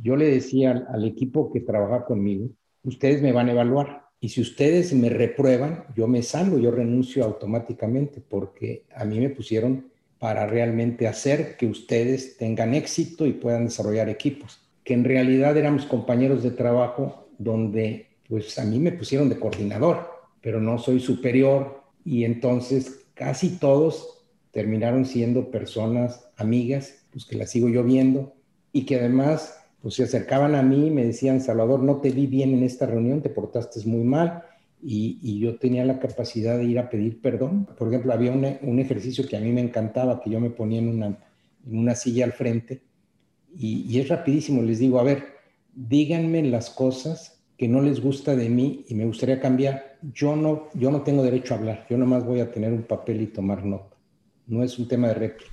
Yo le decía al, equipo que trabaja conmigo, ustedes me van a evaluar. Y si ustedes me reprueban, yo me salgo, yo renuncio automáticamente, porque a mí me pusieron para realmente hacer que ustedes tengan éxito y puedan desarrollar equipos, que en realidad éramos compañeros de trabajo donde pues a mí me pusieron de coordinador, pero no soy superior y entonces casi todos terminaron siendo personas amigas, pues que las sigo yo viendo y que además pues se acercaban a mí y me decían, Salvador, no te vi bien en esta reunión, te portaste muy mal y, yo tenía la capacidad de ir a pedir perdón. Por ejemplo, había un, ejercicio que a mí me encantaba, que yo me ponía en una, en una silla al frente y, y, es rapidísimo, les digo, a ver, díganme las cosas que no les gusta de mí y me gustaría cambiar. Yo no, yo no tengo derecho a hablar, yo nomás voy a tener un papel y tomar nota. No es un tema de réplica.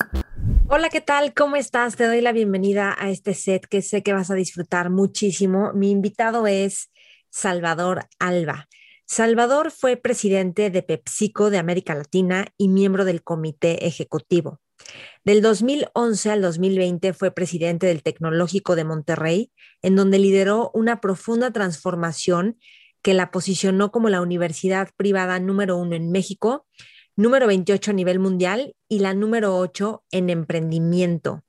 Hola, ¿qué tal? ¿Cómo estás? Te doy la bienvenida a este set que sé que vas a disfrutar muchísimo. Mi invitado es Salvador Alba. Salvador fue presidente de PepsiCo de América Latina y miembro del comité ejecutivo. Del 2011 al 2020 fue presidente del Tecnológico de Monterrey, en donde lideró una profunda transformación que la posicionó como la universidad privada número uno en México número 28 a nivel mundial y la número 8 en emprendimiento.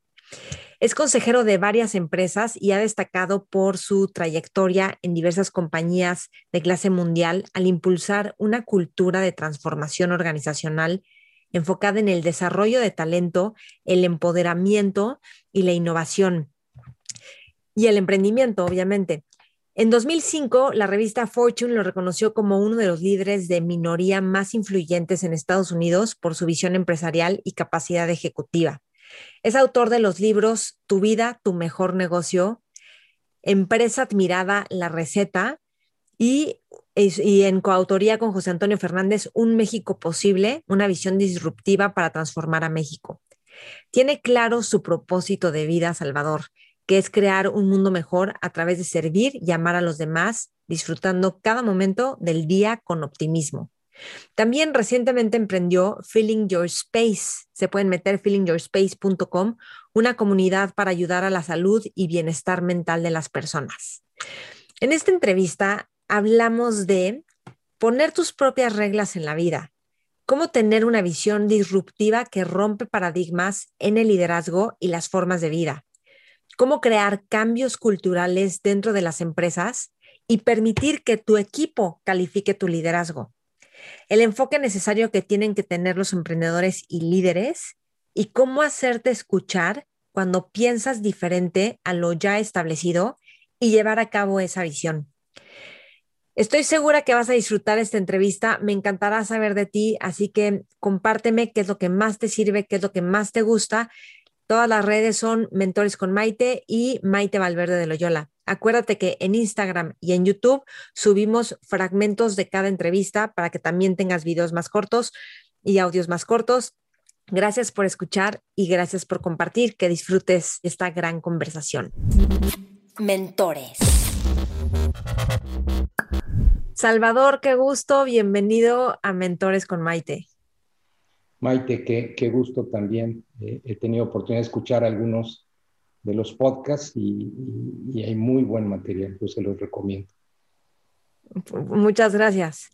Es consejero de varias empresas y ha destacado por su trayectoria en diversas compañías de clase mundial al impulsar una cultura de transformación organizacional enfocada en el desarrollo de talento, el empoderamiento y la innovación. Y el emprendimiento, obviamente. En 2005, la revista Fortune lo reconoció como uno de los líderes de minoría más influyentes en Estados Unidos por su visión empresarial y capacidad ejecutiva. Es autor de los libros Tu vida, tu mejor negocio, Empresa admirada, La receta y, y en coautoría con José Antonio Fernández, Un México posible, una visión disruptiva para transformar a México. Tiene claro su propósito de vida, Salvador, que es crear un mundo mejor a través de servir y amar a los demás, disfrutando cada momento del día con optimismo. También recientemente emprendió Feeling Your Space. Se pueden meter feelingyourspace.com, una comunidad para ayudar a la salud y bienestar mental de las personas. En esta entrevista hablamos de poner tus propias reglas en la vida, cómo tener una visión disruptiva que rompe paradigmas en el liderazgo y las formas de vida cómo crear cambios culturales dentro de las empresas y permitir que tu equipo califique tu liderazgo. El enfoque necesario que tienen que tener los emprendedores y líderes y cómo hacerte escuchar cuando piensas diferente a lo ya establecido y llevar a cabo esa visión. Estoy segura que vas a disfrutar esta entrevista. Me encantará saber de ti, así que compárteme qué es lo que más te sirve, qué es lo que más te gusta Todas las redes son Mentores con Maite y Maite Valverde de Loyola. Acuérdate que en Instagram y en YouTube subimos fragmentos de cada entrevista para que también tengas videos más cortos y audios más cortos. Gracias por escuchar y gracias por compartir. Que disfrutes esta gran conversación. Mentores. Salvador, qué gusto. Bienvenido a Mentores con Maite. Maite, qué, gusto también. Eh, he tenido oportunidad de escuchar algunos de los podcasts y, hay muy buen material, pues se los recomiendo. Muchas gracias.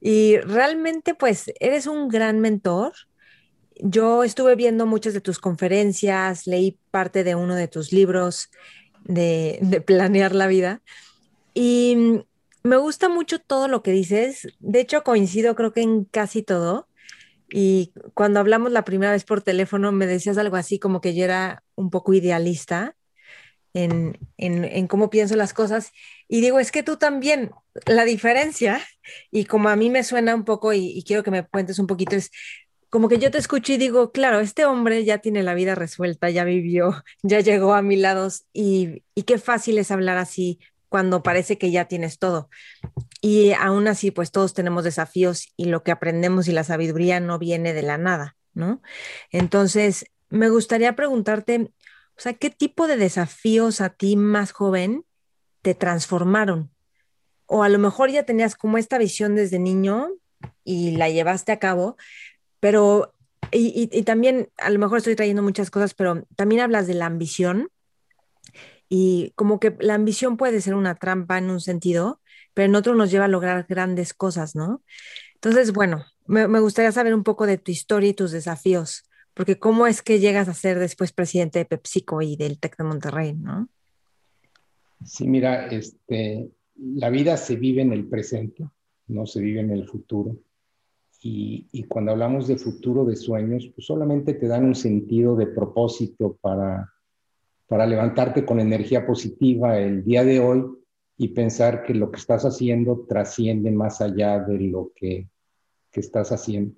Y realmente, pues, eres un gran mentor. Yo estuve viendo muchas de tus conferencias, leí parte de uno de tus libros de, de planear la vida y me gusta mucho todo lo que dices. De hecho, coincido creo que en casi todo. Y cuando hablamos la primera vez por teléfono, me decías algo así como que yo era un poco idealista en, cómo pienso las cosas. Y digo, es que tú también, la diferencia, y como a mí me suena un poco, y, quiero que me cuentes un poquito, es como que yo te escucho y digo, claro, este hombre ya tiene la vida resuelta, ya vivió, ya llegó a mi lado, y, y qué fácil es hablar así cuando parece que ya tienes todo. Y aún así, pues todos tenemos desafíos y lo que aprendemos y la sabiduría no viene de la nada, ¿no? Entonces, me gustaría preguntarte, o sea, ¿qué tipo de desafíos a ti más joven te transformaron? O a lo mejor ya tenías como esta visión desde niño y la llevaste a cabo, pero, y, y también, a lo mejor estoy trayendo muchas cosas, pero también hablas de la ambición y como que la ambición puede ser una trampa en un sentido, pero en otro nos lleva a lograr grandes cosas, ¿no? Entonces, bueno, me, gustaría saber un poco de tu historia y tus desafíos, porque cómo es que llegas a ser después presidente de PepsiCo y del TEC de Monterrey, ¿no? Sí, mira, este, la vida se vive en el presente, no se vive en el futuro. Y, y, cuando hablamos de futuro, de sueños, pues solamente te dan un sentido de propósito para, para levantarte con energía positiva el día de hoy y pensar que lo que estás haciendo trasciende más allá de lo que, que estás haciendo.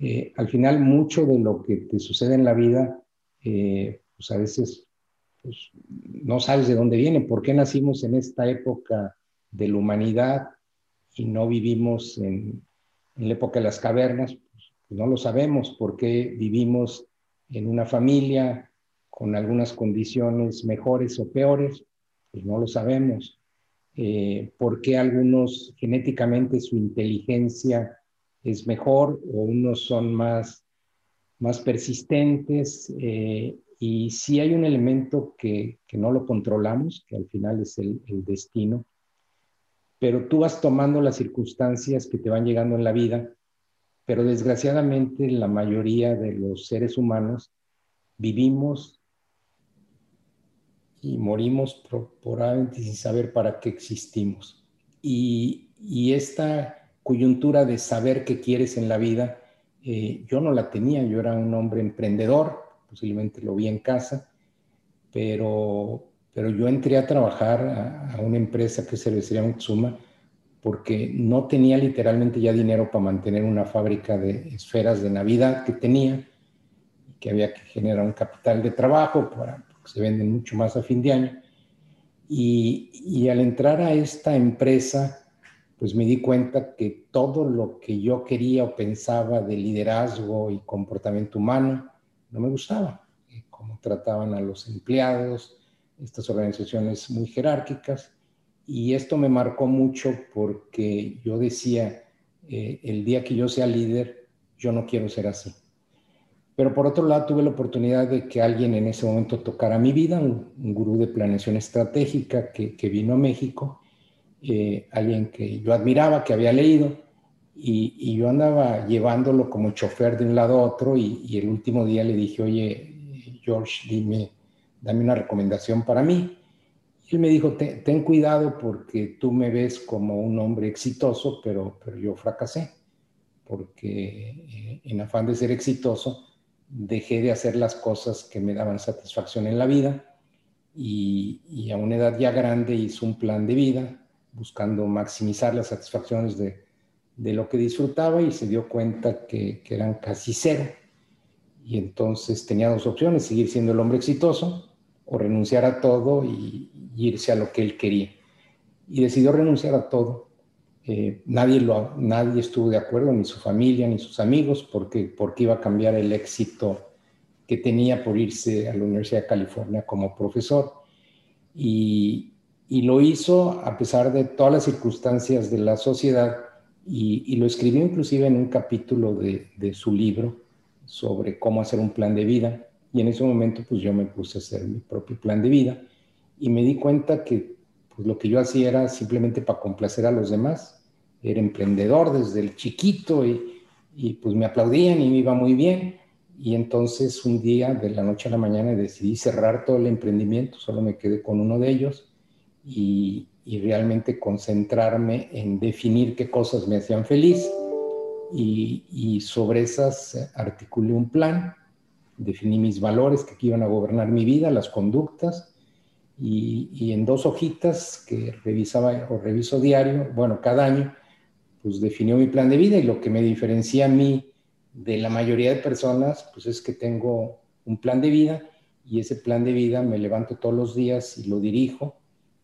Eh, al final, mucho de lo que te sucede en la vida, eh, pues a veces pues, no sabes de dónde viene, por qué nacimos en esta época de la humanidad y no vivimos en, en la época de las cavernas, pues, no lo sabemos, por qué vivimos en una familia, con algunas condiciones mejores o peores, pues no lo sabemos. Eh, ¿Por qué algunos genéticamente su inteligencia es mejor o unos son más, más persistentes? Eh, y si hay un elemento que, que, no lo controlamos, que al final es el, el destino, pero tú vas tomando las circunstancias que te van llegando en la vida, pero desgraciadamente la mayoría de los seres humanos vivimos y morimos probablemente sin saber para qué existimos. Y, esta coyuntura de saber qué quieres en la vida, eh, yo no la tenía, yo era un hombre emprendedor, posiblemente lo vi en casa, pero, pero yo entré a trabajar a, una empresa que Cervecería Mutsuma porque no tenía literalmente ya dinero para mantener una fábrica de esferas de Navidad que tenía, que había que generar un capital de trabajo para se venden mucho más a fin de año. Y, al entrar a esta empresa, pues me di cuenta que todo lo que yo quería o pensaba de liderazgo y comportamiento humano no me gustaba. Eh, cómo trataban a los empleados, estas organizaciones muy jerárquicas. Y esto me marcó mucho porque yo decía, eh, el día que yo sea líder, yo no quiero ser así. Pero por otro lado, tuve la oportunidad de que alguien en ese momento tocara mi vida, un, gurú de planeación estratégica que, que vino a México, eh, alguien que yo admiraba, que había leído, y, y, yo andaba llevándolo como chofer de un lado a otro, y, el último día le dije, oye, George, dime, dame una recomendación para mí. Y él me dijo, ten, ten cuidado porque tú me ves como un hombre exitoso, pero, pero yo fracasé, porque eh, en afán de ser exitoso, dejé de hacer las cosas que me daban satisfacción en la vida y, a una edad ya grande hice un plan de vida buscando maximizar las satisfacciones de, lo que disfrutaba y se dio cuenta que, eran casi cero. Y entonces tenía dos opciones, seguir siendo el hombre exitoso o renunciar a todo y irse a lo que él quería. Y decidió renunciar a todo eh, nadie, lo, nadie estuvo de acuerdo, ni su familia, ni sus amigos, porque, porque iba a cambiar el éxito que tenía por irse a la Universidad de California como profesor. Y, y lo hizo a pesar de todas las circunstancias de la sociedad y, lo escribió inclusive en un capítulo de, de, su libro sobre cómo hacer un plan de vida. Y en ese momento pues yo me puse a hacer mi propio plan de vida y me di cuenta que pues lo que yo hacía era simplemente para complacer a los demás. Era emprendedor desde el chiquito y, y pues me aplaudían y me iba muy bien. Y entonces un día, de la noche a la mañana, decidí cerrar todo el emprendimiento, solo me quedé con uno de ellos y, y realmente concentrarme en definir qué cosas me hacían feliz. Y, y, sobre esas articulé un plan, definí mis valores que iban a gobernar mi vida, las conductas, y, en dos hojitas que revisaba o reviso diario, bueno, cada año, pues definió mi plan de vida y lo que me diferencia a mí de la mayoría de personas, pues es que tengo un plan de vida y ese plan de vida me levanto todos los días y lo dirijo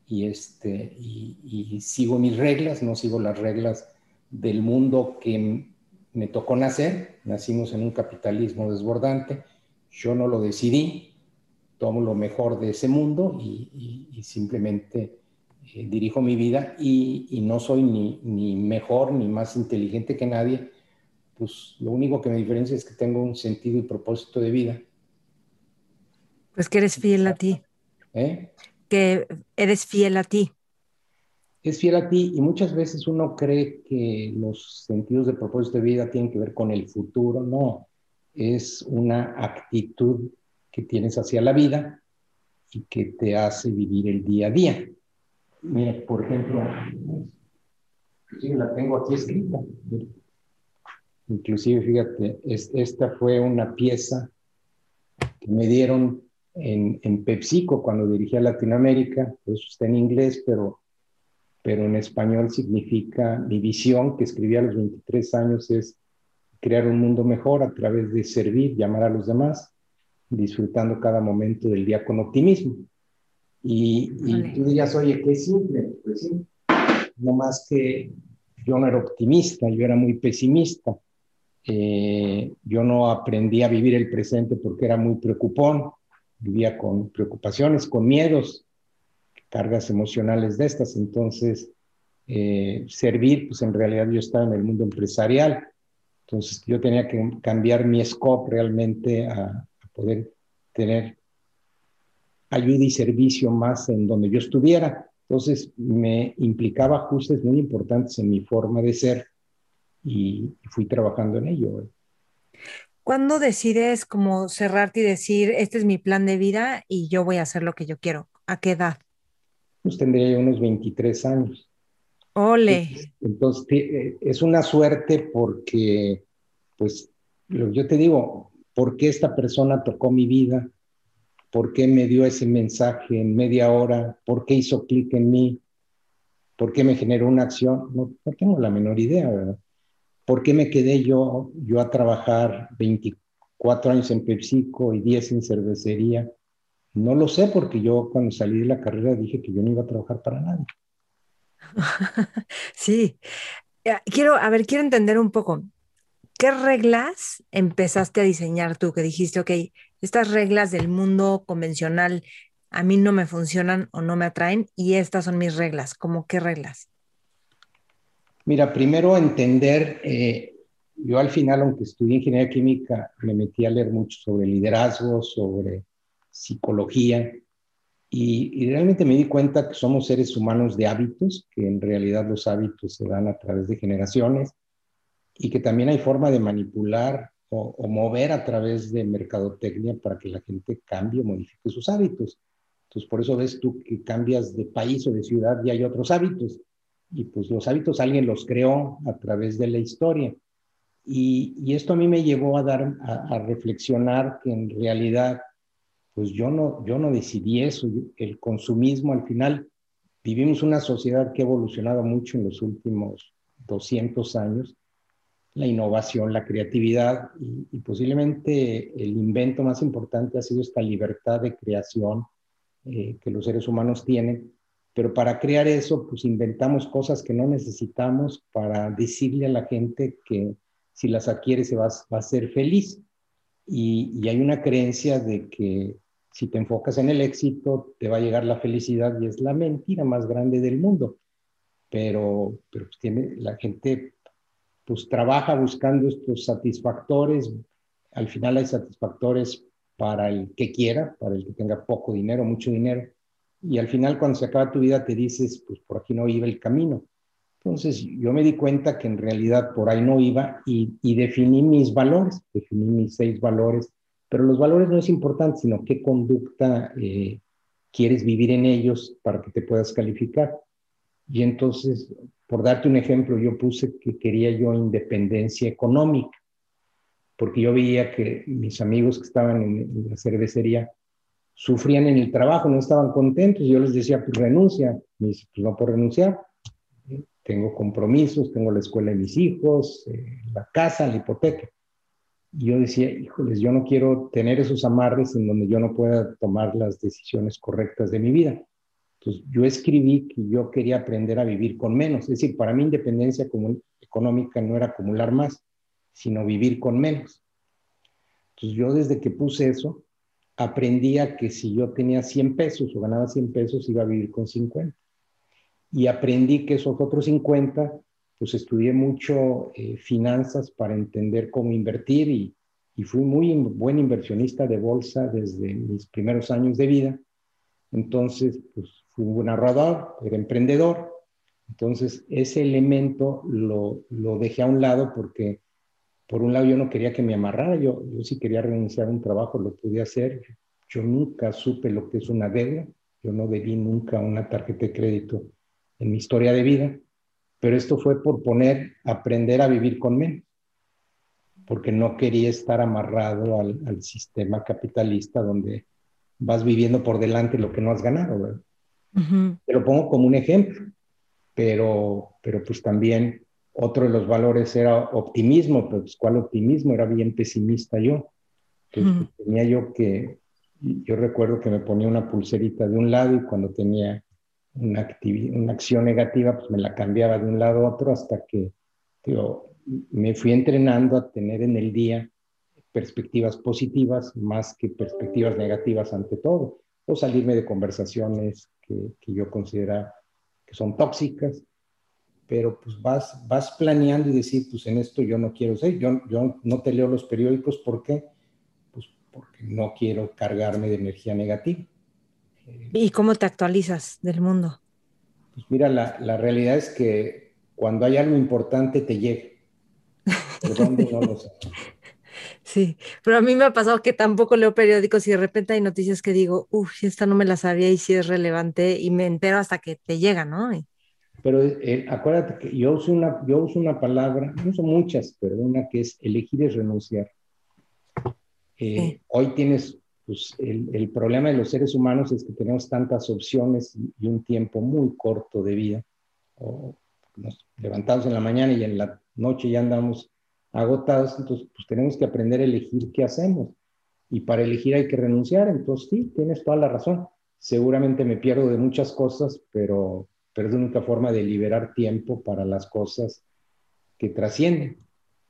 y, este, y, sigo mis reglas, no sigo las reglas del mundo que me tocó nacer. Nacimos en un capitalismo desbordante, yo no lo decidí, tomo lo mejor de ese mundo y, simplemente eh, dirijo mi vida y, no soy ni, ni, mejor ni más inteligente que nadie, pues lo único que me diferencia es que tengo un sentido y propósito de vida. Pues que eres fiel a ti. ¿Eh? Que eres fiel a ti. Es fiel a ti y muchas veces uno cree que los sentidos de propósito de vida tienen que ver con el futuro. No, es una actitud que tienes hacia la vida y que te hace vivir el día a día. Mira, por ejemplo, la tengo aquí escrita. Inclusive, fíjate, esta fue una pieza que me dieron en, en PepsiCo cuando dirigí a Latinoamérica, pues está en inglés, pero, pero en español significa mi visión que escribí a los 23 años es crear un mundo mejor a través de servir, llamar a los demás, disfrutando cada momento del día con optimismo. Y, y tú dirías, oye, qué simple. Pues sí, no más que yo no era optimista, yo era muy pesimista. Eh, yo no aprendí a vivir el presente porque era muy preocupón, vivía con preocupaciones, con miedos, cargas emocionales de estas. Entonces, eh, servir, pues en realidad yo estaba en el mundo empresarial. Entonces, yo tenía que cambiar mi scope realmente a poder tener ayuda y servicio más en donde yo estuviera. Entonces, me implicaba ajustes muy importantes en mi forma de ser y fui trabajando en ello. ¿Cuándo decides como cerrarte y decir, este es mi plan de vida y yo voy a hacer lo que yo quiero? ¿A qué edad? Pues tendría unos 23 años. Ole. Entonces, eh, es una suerte porque, pues, yo te digo, ¿por qué esta persona tocó mi vida? ¿Por qué me dio ese mensaje en media hora? ¿Por qué hizo clic en mí? ¿Por qué me generó una acción? No, tengo la menor idea, ¿verdad? ¿Por qué me quedé yo, yo a trabajar 24 años en PepsiCo y 10 en cervecería? No lo sé porque yo cuando salí de la carrera dije que yo no iba a trabajar para nadie. Sí, eh, quiero, a ver, quiero entender un poco. ¿Qué reglas empezaste a diseñar tú? Que dijiste, ok, estas reglas del mundo convencional a mí no me funcionan o no me atraen y estas son mis reglas. ¿Cómo qué reglas? Mira, primero entender, eh, yo al final, aunque estudié ingeniería química, me metí a leer mucho sobre liderazgo, sobre psicología, y, realmente me di cuenta que somos seres humanos de hábitos, que en realidad los hábitos se dan a través de generaciones, y que también hay forma de manipular o, o mover a través de mercadotecnia para que la gente cambie o modifique sus hábitos. Entonces, por eso ves tú que cambias de país o de ciudad y hay otros hábitos y pues los hábitos alguien los creó a través de la historia. Y, esto a mí me llevó a dar, a, reflexionar que en realidad, pues yo no, yo no decidí eso, el consumismo al final, vivimos una sociedad que ha evolucionado mucho en los últimos 200 años, la innovación, la creatividad y, posiblemente el invento más importante ha sido esta libertad de creación eh, que los seres humanos tienen pero para crear eso, pues inventamos cosas que no necesitamos para decirle a la gente que si las adquiere se va, a ser feliz. Y, hay una creencia de que si te enfocas en el éxito, te va a llegar la felicidad y es la mentira más grande del mundo. Pero, pero pues tiene, la gente pues trabaja buscando estos satisfactores. Al final hay satisfactores para el que quiera, para el que tenga poco dinero, mucho dinero y al final cuando se acaba tu vida te dices, pues por aquí no iba el camino. Entonces yo me di cuenta que en realidad por ahí no iba y, definí mis valores, definí mis seis valores, pero los valores no es importante, sino qué conducta eh, quieres vivir en ellos para que te puedas calificar. Y entonces, por darte un ejemplo, yo puse que quería yo independencia económica, porque yo veía que mis amigos que estaban en la cervecería, sufrían en el trabajo, no estaban contentos. Yo les decía, pues renuncia. Me dice, pues no puedo renunciar. Tengo compromisos, tengo la escuela de mis hijos, eh, la casa, la hipoteca. Y yo decía, híjoles, yo no quiero tener esos amarres en donde yo no pueda tomar las decisiones correctas de mi vida. Entonces, yo escribí que yo quería aprender a vivir con menos. Es decir, para mí independencia económica no era acumular más, sino vivir con menos. Entonces, yo desde que puse eso, aprendía que si yo tenía 100 pesos o ganaba 100 pesos, iba a vivir con 50. Y aprendí que esos otros 50, pues estudié mucho eh, finanzas para entender cómo invertir y, y fui muy buen inversionista de bolsa desde mis primeros años de vida. Entonces, pues buen ahorrador, era emprendedor. Entonces, ese elemento lo, lo, dejé a un lado porque, por un lado, yo no quería que me amarrara. Yo, yo sí quería renunciar a un trabajo, lo pude hacer. Yo nunca supe lo que es una deuda. Yo no debí nunca una tarjeta de crédito en mi historia de vida. Pero esto fue por poner, aprender a vivir con menos porque no quería estar amarrado al, sistema capitalista donde vas viviendo por delante lo que no has ganado. Te lo pongo como un ejemplo, pero, pero pues también otro de los valores era optimismo, pues ¿cuál optimismo? Era bien pesimista yo. Entonces, tenía yo que, yo recuerdo que me ponía una pulserita de un lado y cuando tenía una, una acción negativa, pues me la cambiaba de un lado a otro hasta que, digo, me fui entrenando a tener en el día perspectivas positivas más que perspectivas negativas ante todo, o salirme de conversaciones que, que yo considero que son tóxicas, pero pues vas, vas planeando y decir, pues en esto yo no quiero ser, yo, yo no te leo los periódicos, ¿por qué? Pues porque no quiero cargarme de energía negativa. ¿Y cómo te actualizas del mundo? Pues mira, la, la realidad es que cuando hay algo importante te llega Sí, pero a mí me ha pasado que tampoco leo periódicos y de repente hay noticias que digo, uff, esta no me la sabía y sí es relevante y me entero hasta que te llega, ¿no? Pero eh, acuérdate que yo uso, una, yo uso una palabra, no uso muchas, pero una que es elegir es renunciar. Eh, hoy tienes, pues el, el, problema de los seres humanos es que tenemos tantas opciones y, un tiempo muy corto de vida. O nos levantamos en la mañana y en la noche ya andamos agotados, entonces pues tenemos que aprender a elegir qué hacemos. Y para elegir hay que renunciar, entonces sí, tienes toda la razón. Seguramente me pierdo de muchas cosas, pero, pero es la única forma de liberar tiempo para las cosas que trascienden.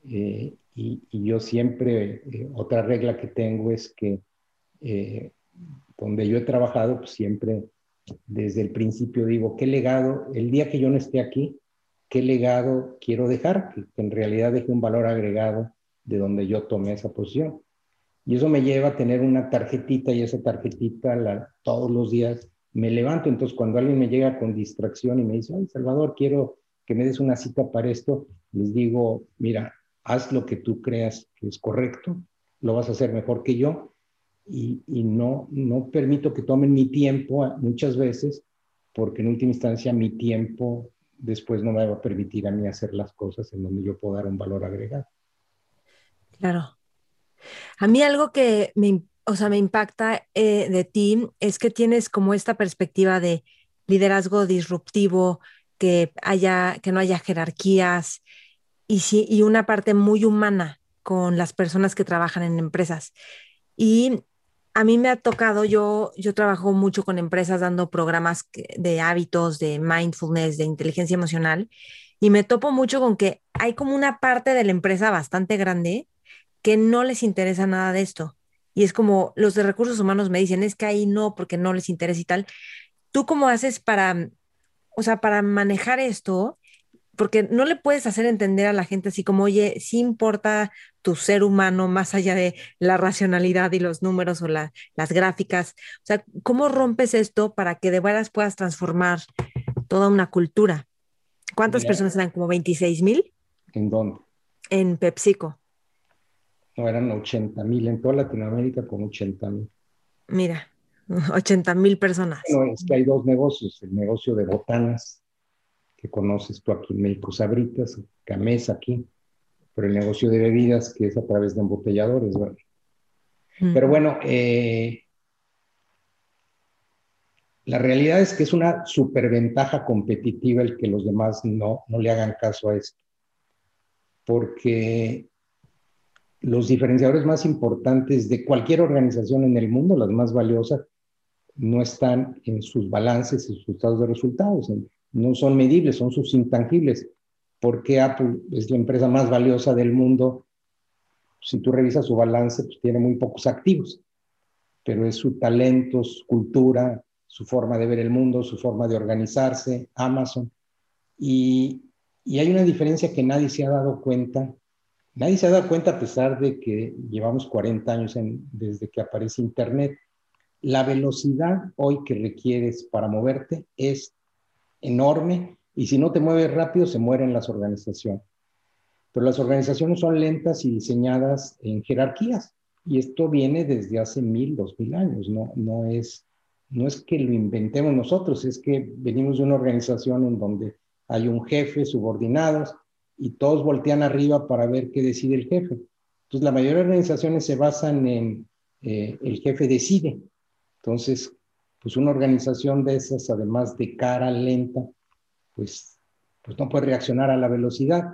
Eh, y, yo siempre, eh, otra regla que tengo es que eh, donde yo he trabajado, pues siempre desde el principio digo, ¿qué legado? El día que yo no esté aquí, qué legado quiero dejar, que, en realidad deje un valor agregado de donde yo tomé esa posición. Y eso me lleva a tener una tarjetita y esa tarjetita todos los días me levanto. Entonces, cuando alguien me llega con distracción y me dice, Salvador, quiero que me des una cita para esto, les digo, mira, haz lo que tú creas que es correcto, lo vas a hacer mejor que yo y, y no, no permito que tomen mi tiempo muchas veces, porque en última instancia mi tiempo después no me va a permitir a mí hacer las cosas en donde yo puedo dar un valor agregado. Claro. A mí algo que me, o sea, me impacta eh, de ti es que tienes como esta perspectiva de liderazgo disruptivo, que, haya, que no haya jerarquías y, y una parte muy humana con las personas que trabajan en empresas. Y a mí me ha tocado, yo, yo trabajo mucho con empresas dando programas de hábitos, de mindfulness, de inteligencia emocional, y me topo mucho con que hay como una parte de la empresa bastante grande que no les interesa nada de esto. Y es como los de recursos humanos me dicen, es que ahí no, porque no les interesa y tal. ¿Tú cómo haces para, o sea, para manejar esto porque no le puedes hacer entender a la gente así como, oye, sí importa tu ser humano más allá de la racionalidad y los números o las gráficas. O sea, ¿cómo rompes esto para que de veras puedas transformar toda una cultura? ¿Cuántas personas eran? ¿Como 26 mil? ¿En dónde? En PepsiCo. No, eran 80 mil, en toda Latinoamérica con 80 mil. Mira, 80 mil personas. No, es que hay dos negocios, el negocio de botanas que conoces tú aquí en México, Sabritas, Camesa aquí, pero el negocio de bebidas que es a través de embotelladores, ¿verdad? Pero bueno, eh, la realidad es que es una superventaja competitiva el que los demás no, no le hagan caso a esto, porque los diferenciadores más importantes de cualquier organización en el mundo, las más valiosas, no están en sus balances y sus estados de resultados, no son medibles, son sus intangibles. porque Apple es la empresa más valiosa del mundo? Si tú revisas su balance, pues tiene muy pocos activos, pero es su talento, su cultura, su forma de ver el mundo, su forma de organizarse, Amazon. Y, y hay una diferencia que nadie se ha dado cuenta. Nadie se ha dado cuenta a pesar de que llevamos 40 años desde que aparece Internet. La velocidad hoy que requieres para moverte es enorme y si no te mueves rápido se mueren las organizaciones. Pero las organizaciones son lentas y diseñadas en jerarquías y esto viene desde hace mil, dos mil años, no, no, es, no es que lo inventemos nosotros, es que venimos de una organización en donde hay un jefe, subordinados, y todos voltean arriba para ver qué decide el jefe. Entonces, la mayoría de organizaciones se basan en eh, el jefe decide, entonces, pues una organización de esas, además de cara lenta, pues, pues no puede reaccionar a la velocidad.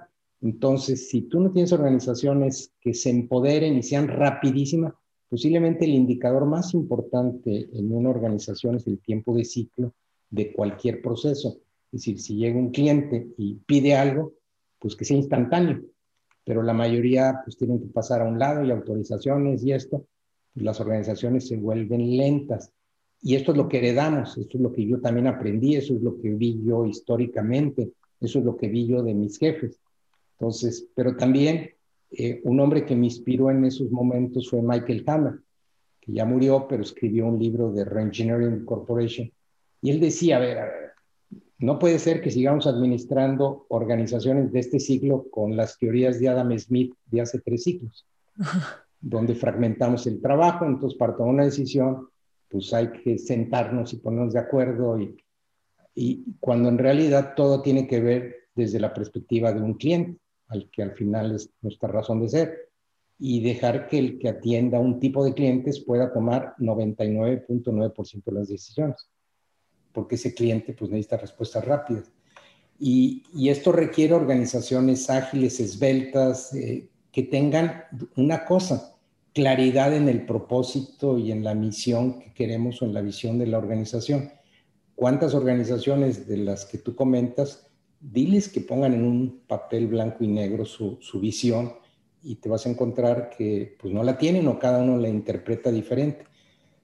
Entonces, si tú no tienes organizaciones que se empoderen y sean rapidísimas, posiblemente el indicador más importante en una organización es el tiempo de ciclo de cualquier proceso. Es decir, si llega un cliente y pide algo, pues que sea instantáneo, pero la mayoría pues tienen que pasar a un lado y autorizaciones y esto, las organizaciones se vuelven lentas. Y esto es lo que heredamos, esto es lo que yo también aprendí, eso es lo que vi yo históricamente, eso es lo que vi yo de mis jefes. Entonces, pero también eh, un hombre que me inspiró en esos momentos fue Michael Hammer, que ya murió, pero escribió un libro de Reengineering Corporation. Y él decía, a ver, a ver, no puede ser que sigamos administrando organizaciones de este siglo con las teorías de Adam Smith de hace tres siglos donde fragmentamos el trabajo, entonces para tomar una decisión, pues hay que sentarnos y ponernos de acuerdo y, y cuando en realidad todo tiene que ver desde la perspectiva de un cliente, al que al final es nuestra razón de ser, y dejar que el que atienda un tipo de clientes pueda tomar 99.9% de las decisiones, porque ese cliente pues necesita respuestas rápidas. Y, y esto requiere organizaciones ágiles, esbeltas, eh, que tengan una cosa, claridad en el propósito y en la misión que queremos o en la visión de la organización. ¿Cuántas organizaciones de las que tú comentas, diles que pongan en un papel blanco y negro su, visión y te vas a encontrar que pues no la tienen o cada uno la interpreta diferente.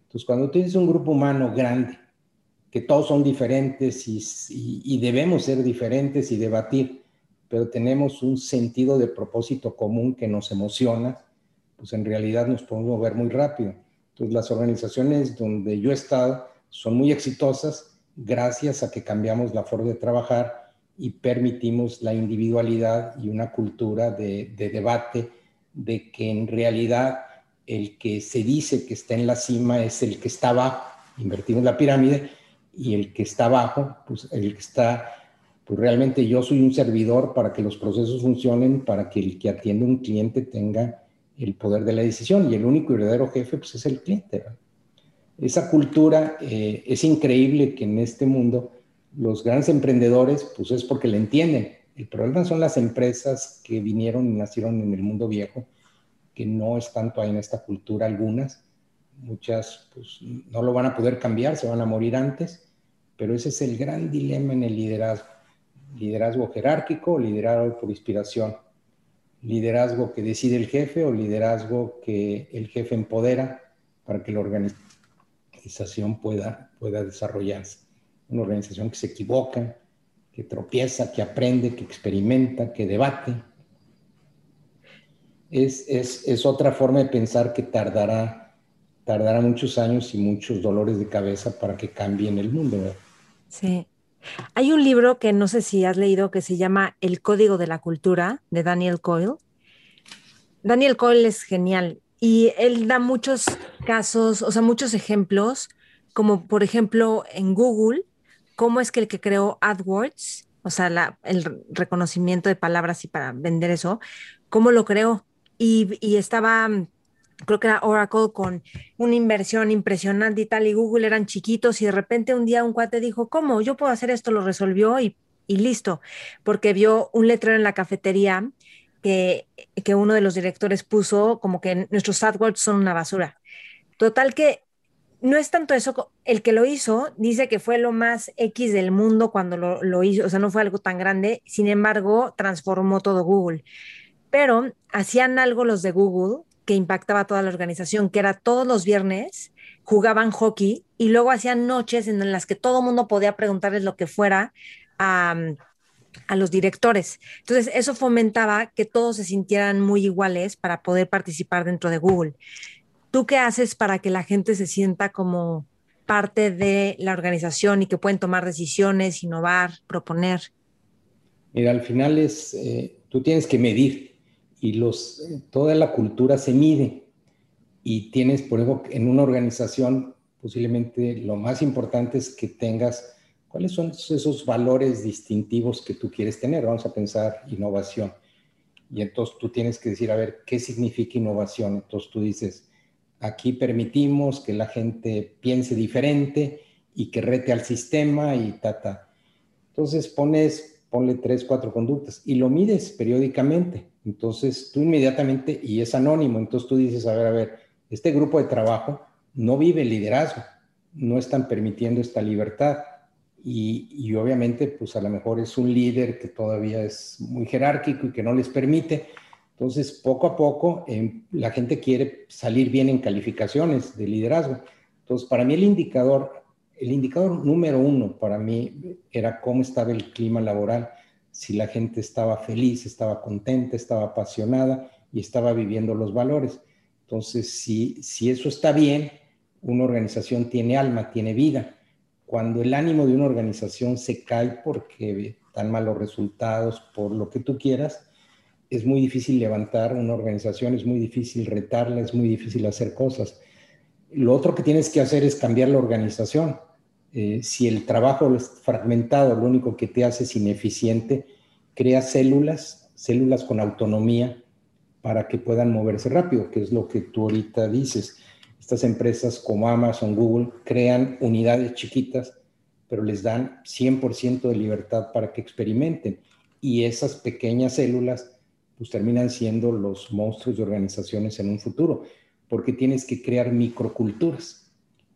Entonces, cuando tienes un grupo humano grande, que todos son diferentes y, y debemos ser diferentes y debatir, pero tenemos un sentido de propósito común que nos emociona, pues en realidad nos podemos mover muy rápido. Entonces las organizaciones donde yo he estado son muy exitosas gracias a que cambiamos la forma de trabajar y permitimos la individualidad y una cultura de, debate de que en realidad el que se dice que está en la cima es el que está abajo, invertimos la pirámide, y el que está abajo, pues el que está, pues realmente yo soy un servidor para que los procesos funcionen, para que el que atiende un cliente tenga el poder de la decisión y el único y verdadero jefe pues es el cliente. Esa cultura eh, es increíble que en este mundo los grandes emprendedores pues es porque la entienden. El problema son las empresas que vinieron y nacieron en el mundo viejo, que no es tanto ahí en esta cultura algunas. Muchas pues no lo van a poder cambiar, se van a morir antes, pero ese es el gran dilema en el liderazgo. Liderazgo jerárquico, liderazgo por inspiración liderazgo que decide el jefe o liderazgo que el jefe empodera para que la organización pueda, pueda desarrollarse. Una organización que se equivoca, que tropieza, que aprende, que experimenta, que debate. Es, es, es otra forma de pensar que tardará, tardará muchos años y muchos dolores de cabeza para que cambie el mundo. Sí. Hay un libro que no sé si has leído que se llama El Código de la Cultura de Daniel Coyle. Daniel Coyle es genial y él da muchos casos, o sea, muchos ejemplos, como por ejemplo en Google, cómo es que el que creó AdWords, o sea, el reconocimiento de palabras y para vender eso, cómo lo creó. y estaba creo que era Oracle con una inversión impresionante y tal, y Google eran chiquitos y de repente un día un cuate dijo, ¿cómo? Yo puedo hacer esto, lo resolvió y, listo, porque vio un letrero en la cafetería que, que uno de los directores puso como que nuestros AdWords son una basura. Total que no es tanto eso, el que lo hizo dice que fue lo más X del mundo cuando lo, lo, hizo, o sea, no fue algo tan grande, sin embargo, transformó todo Google. Pero hacían algo los de Google que impactaba a toda la organización, que era todos los viernes jugaban hockey y luego hacían noches en las que todo el mundo podía preguntarles lo que fuera a, a los directores. Entonces, eso fomentaba que todos se sintieran muy iguales para poder participar dentro de Google. ¿Tú qué haces para que la gente se sienta como parte de la organización y que pueden tomar decisiones, innovar, proponer? Mira, al final es, eh, tú tienes que medir y los, toda la cultura se mide y tienes, por ejemplo, en una organización posiblemente lo más importante es que tengas cuáles son esos valores distintivos que tú quieres tener. Vamos a pensar innovación. Y entonces tú tienes que decir, a ver, ¿qué significa innovación? Entonces tú dices, Aquí permitimos que la gente piense diferente y que rete al sistema y ta, Entonces pones, ponle tres, cuatro conductas y lo mides periódicamente. Entonces tú inmediatamente, y es anónimo, entonces tú dices, a ver, a ver, este grupo de trabajo no vive el liderazgo, no están permitiendo esta libertad. Y, y, obviamente, pues a lo mejor es un líder que todavía es muy jerárquico y que no les permite. Entonces, poco a poco, em, la gente quiere salir bien en calificaciones de liderazgo. Entonces, para mí el indicador, el indicador número uno para mí era cómo estaba el clima laboral, si la gente estaba feliz, estaba contenta, estaba apasionada y estaba viviendo los valores. Entonces, si, si eso está bien, una organización tiene alma, tiene vida. Cuando el ánimo de una organización se cae porque dan malos resultados, por lo que tú quieras, es muy difícil levantar una organización, es muy difícil retarla, es muy difícil hacer cosas. Lo otro que tienes que hacer es cambiar la organización. Eh, si el trabajo es fragmentado, lo único que te hace es ineficiente, crea células, células con autonomía para que puedan moverse rápido, que es lo que tú ahorita dices. Estas empresas como Amazon, Google, crean unidades chiquitas, pero les dan 100% de libertad para que experimenten. Y esas pequeñas células pues terminan siendo los monstruos de organizaciones en un futuro, porque tienes que crear microculturas.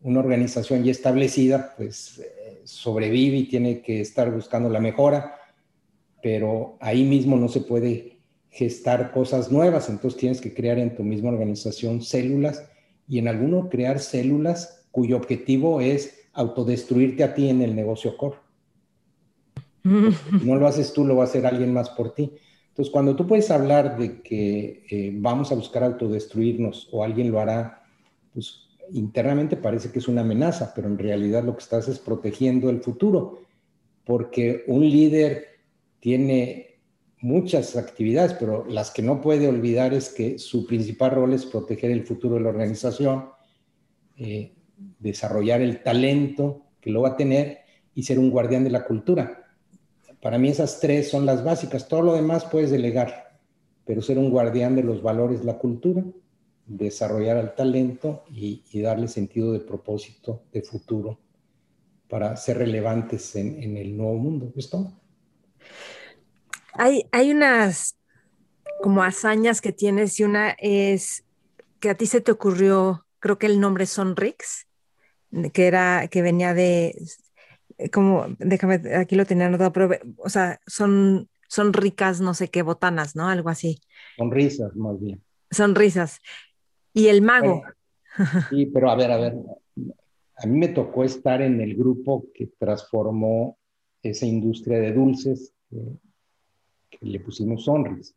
Una organización ya establecida, pues eh, sobrevive y tiene que estar buscando la mejora, pero ahí mismo no se puede gestar cosas nuevas, entonces tienes que crear en tu misma organización células y en alguno crear células cuyo objetivo es autodestruirte a ti en el negocio core. Si no lo haces tú, lo va a hacer alguien más por ti. Entonces, cuando tú puedes hablar de que eh, vamos a buscar autodestruirnos o alguien lo hará, pues internamente parece que es una amenaza, pero en realidad lo que estás es protegiendo el futuro, porque un líder tiene muchas actividades, pero las que no puede olvidar es que su principal rol es proteger el futuro de la organización, eh, desarrollar el talento que lo va a tener y ser un guardián de la cultura. Para mí esas tres son las básicas. Todo lo demás puedes delegar, pero ser un guardián de los valores, la cultura, desarrollar el talento y, darle sentido de propósito, de futuro, para ser relevantes en, el nuevo mundo. Hay, hay unas como hazañas que tienes y una es que a ti se te ocurrió, creo que el nombre Sonrix, que era que venía de como, déjame, aquí lo tenía anotado, pero, o sea, son, son ricas, no sé qué, botanas, ¿no? Algo así. Sonrisas, más bien. Sonrisas. Y el mago. sí, pero a ver, a ver, a mí me tocó estar en el grupo que transformó esa industria de dulces que, le pusimos Sonris.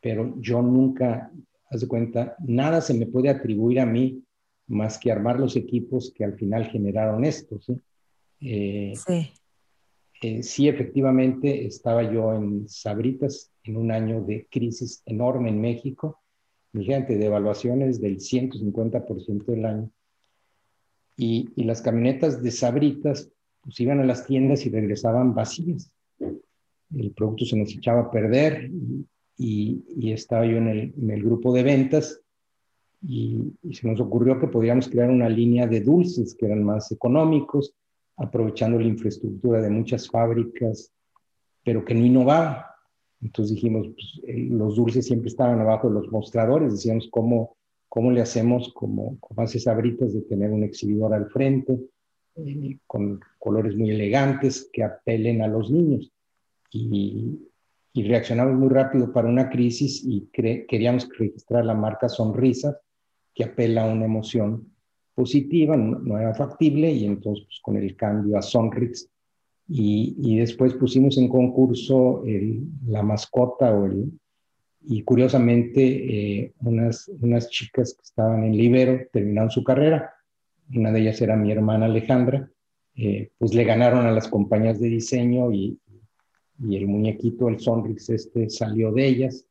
Pero yo nunca, haz de cuenta, nada se me puede atribuir a mí más que armar los equipos que al final generaron esto, ¿sí? Eh, sí. Eh, sí, efectivamente, estaba yo en Sabritas en un año de crisis enorme en México, mi gente, de evaluaciones del 150% del año. Y, las camionetas de Sabritas pues iban a las tiendas y regresaban vacías. El producto se nos echaba a perder y, estaba yo en el, grupo de ventas y, se nos ocurrió que podíamos crear una línea de dulces que eran más económicos, aprovechando la infraestructura de muchas fábricas, pero que no innovaba. Entonces dijimos, pues, los dulces siempre estaban abajo de los mostradores, decíamos cómo ¿cómo le hacemos como, como hace Sabritas de tener un exhibidor al frente, eh, con colores muy elegantes que apelen a los niños? Y, y reaccionamos muy rápido para una crisis y queríamos registrar la marca Sonrisas, que apela a una emoción positiva, no, era factible, y entonces pues, con el cambio a Sonrix, y, y después pusimos en concurso la mascota o el, y curiosamente eh, unas, unas chicas que estaban en Libero terminaron su carrera, una de ellas era mi hermana Alejandra, eh, pues le ganaron a las compañías de diseño y, y el muñequito, el Sonrix este, salió de ellas.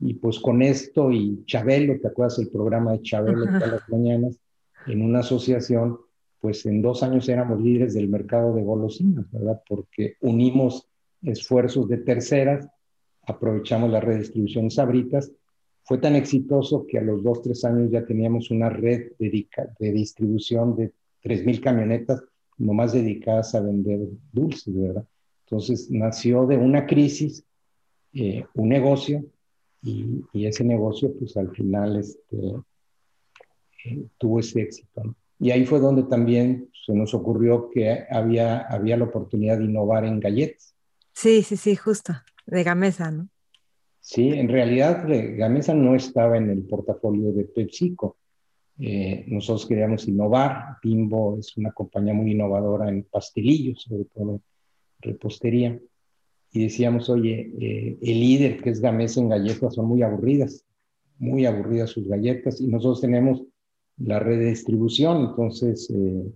Y pues con esto y Chabelo, ¿te acuerdas el programa de Chabelo todas las mañanas? En una asociación, pues en dos años éramos líderes del mercado de golosinas, ¿verdad? Porque unimos esfuerzos de terceras, aprovechamos la redistribución Sabritas. Fue tan exitoso que a los dos, tres años ya teníamos una red de distribución de 3.000 camionetas nomás dedicadas a vender dulces, ¿verdad? Entonces nació de una crisis eh, un negocio y, ese negocio pues al final este, eh, tuvo ese éxito. Y ahí fue donde también se nos ocurrió que había, había la oportunidad de innovar en galletas. Sí, sí, sí, justo, de Gamesa, ¿no? Sí, en realidad Gamesa no estaba en el portafolio de PepsiCo. Eh, nosotros queríamos innovar. Bimbo es una compañía muy innovadora en pastelillos, sobre todo repostería y decíamos, oye, eh, el líder que es Gamesa en galletas son muy aburridas, muy aburridas sus galletas y nosotros tenemos la red de distribución, entonces eh,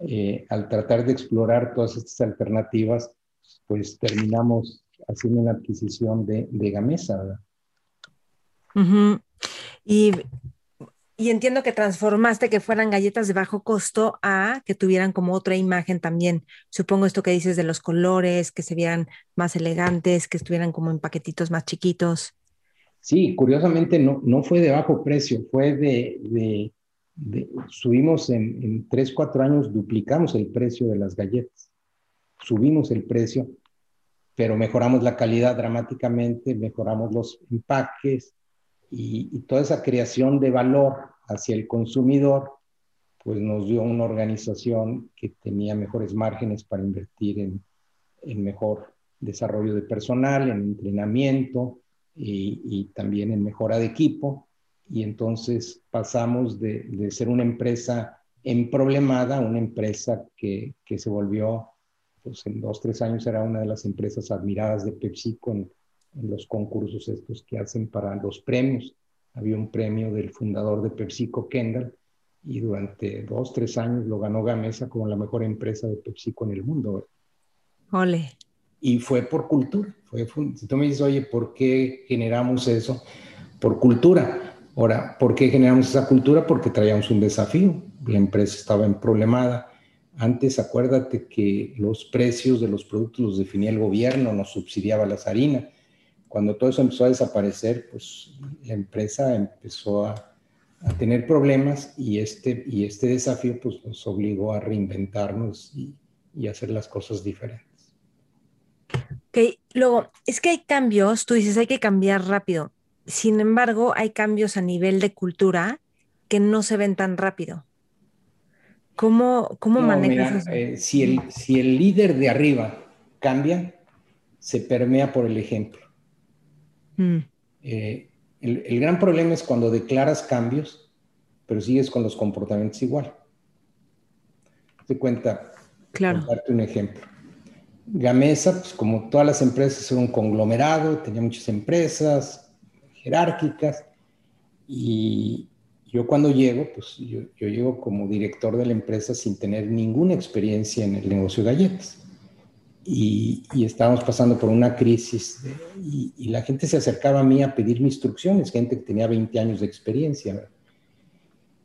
eh, al tratar de explorar todas estas alternativas, pues terminamos haciendo una adquisición de, de Gamesa. ¿verdad? Y y entiendo que transformaste que fueran galletas de bajo costo a que tuvieran como otra imagen también. Supongo esto que dices de los colores, que se vieran más elegantes, que estuvieran como en paquetitos más chiquitos. Sí, curiosamente no, no fue de bajo precio, fue de, subimos en, en 3, 4 años, duplicamos el precio de las galletas. Subimos el precio, pero mejoramos la calidad dramáticamente, mejoramos los empaques, y, toda esa creación de valor hacia el consumidor, pues nos dio una organización que tenía mejores márgenes para invertir en, en mejor desarrollo de personal, en entrenamiento y, y, también en mejora de equipo. Y entonces pasamos de, de ser una empresa emproblemada a una empresa que, que, se volvió, pues en dos, tres años era una de las empresas admiradas de PepsiCo en, en los concursos estos que hacen para los premios. Había un premio del fundador de PepsiCo, Kendall, y durante dos, tres años lo ganó Gamesa como la mejor empresa de PepsiCo en el mundo. Ole. Y fue por cultura. Fue, si tú me dices, oye, ¿por qué generamos eso? Por cultura. Ahora, ¿por qué generamos esa cultura? Porque traíamos un desafío. La empresa estaba en problemada. Antes, acuérdate que los precios de los productos los definía el gobierno, nos subsidiaba las harinas cuando todo eso empezó a desaparecer, pues la empresa empezó a, tener problemas y este, y este desafío pues, nos obligó a reinventarnos y, hacer las cosas diferentes. Ok, luego, es que hay cambios, tú dices, hay que cambiar rápido. Sin embargo, hay cambios a nivel de cultura que no se ven tan rápido. ¿Cómo, cómo manejas eso? Eh, si, el, si el líder de arriba cambia, se permea por el ejemplo. Mm. Eh, el, gran problema es cuando declaras cambios, pero sigues con los comportamientos igual. Te cuenta, claro. darte un ejemplo. Gamesa, pues como todas las empresas, era un conglomerado, tenía muchas empresas jerárquicas, y yo cuando llego, pues yo, yo llego como director de la empresa sin tener ninguna experiencia en el negocio de galletas y, estábamos pasando por una crisis y, la gente se acercaba a mí a pedirme instrucciones, gente que tenía 20 años de experiencia.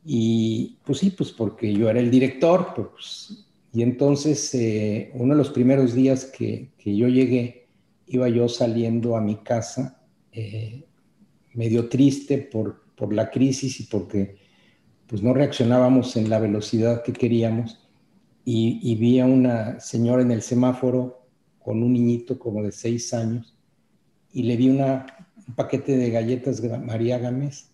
Y pues sí, pues porque yo era el director, pues, y entonces eh, uno de los primeros días que, que, yo llegué, iba yo saliendo a mi casa eh, medio triste por, por la crisis y porque pues no reaccionábamos en la velocidad que queríamos y, vi a una señora en el semáforo con un niñito como de seis años y le vi una, un paquete de galletas María Gámez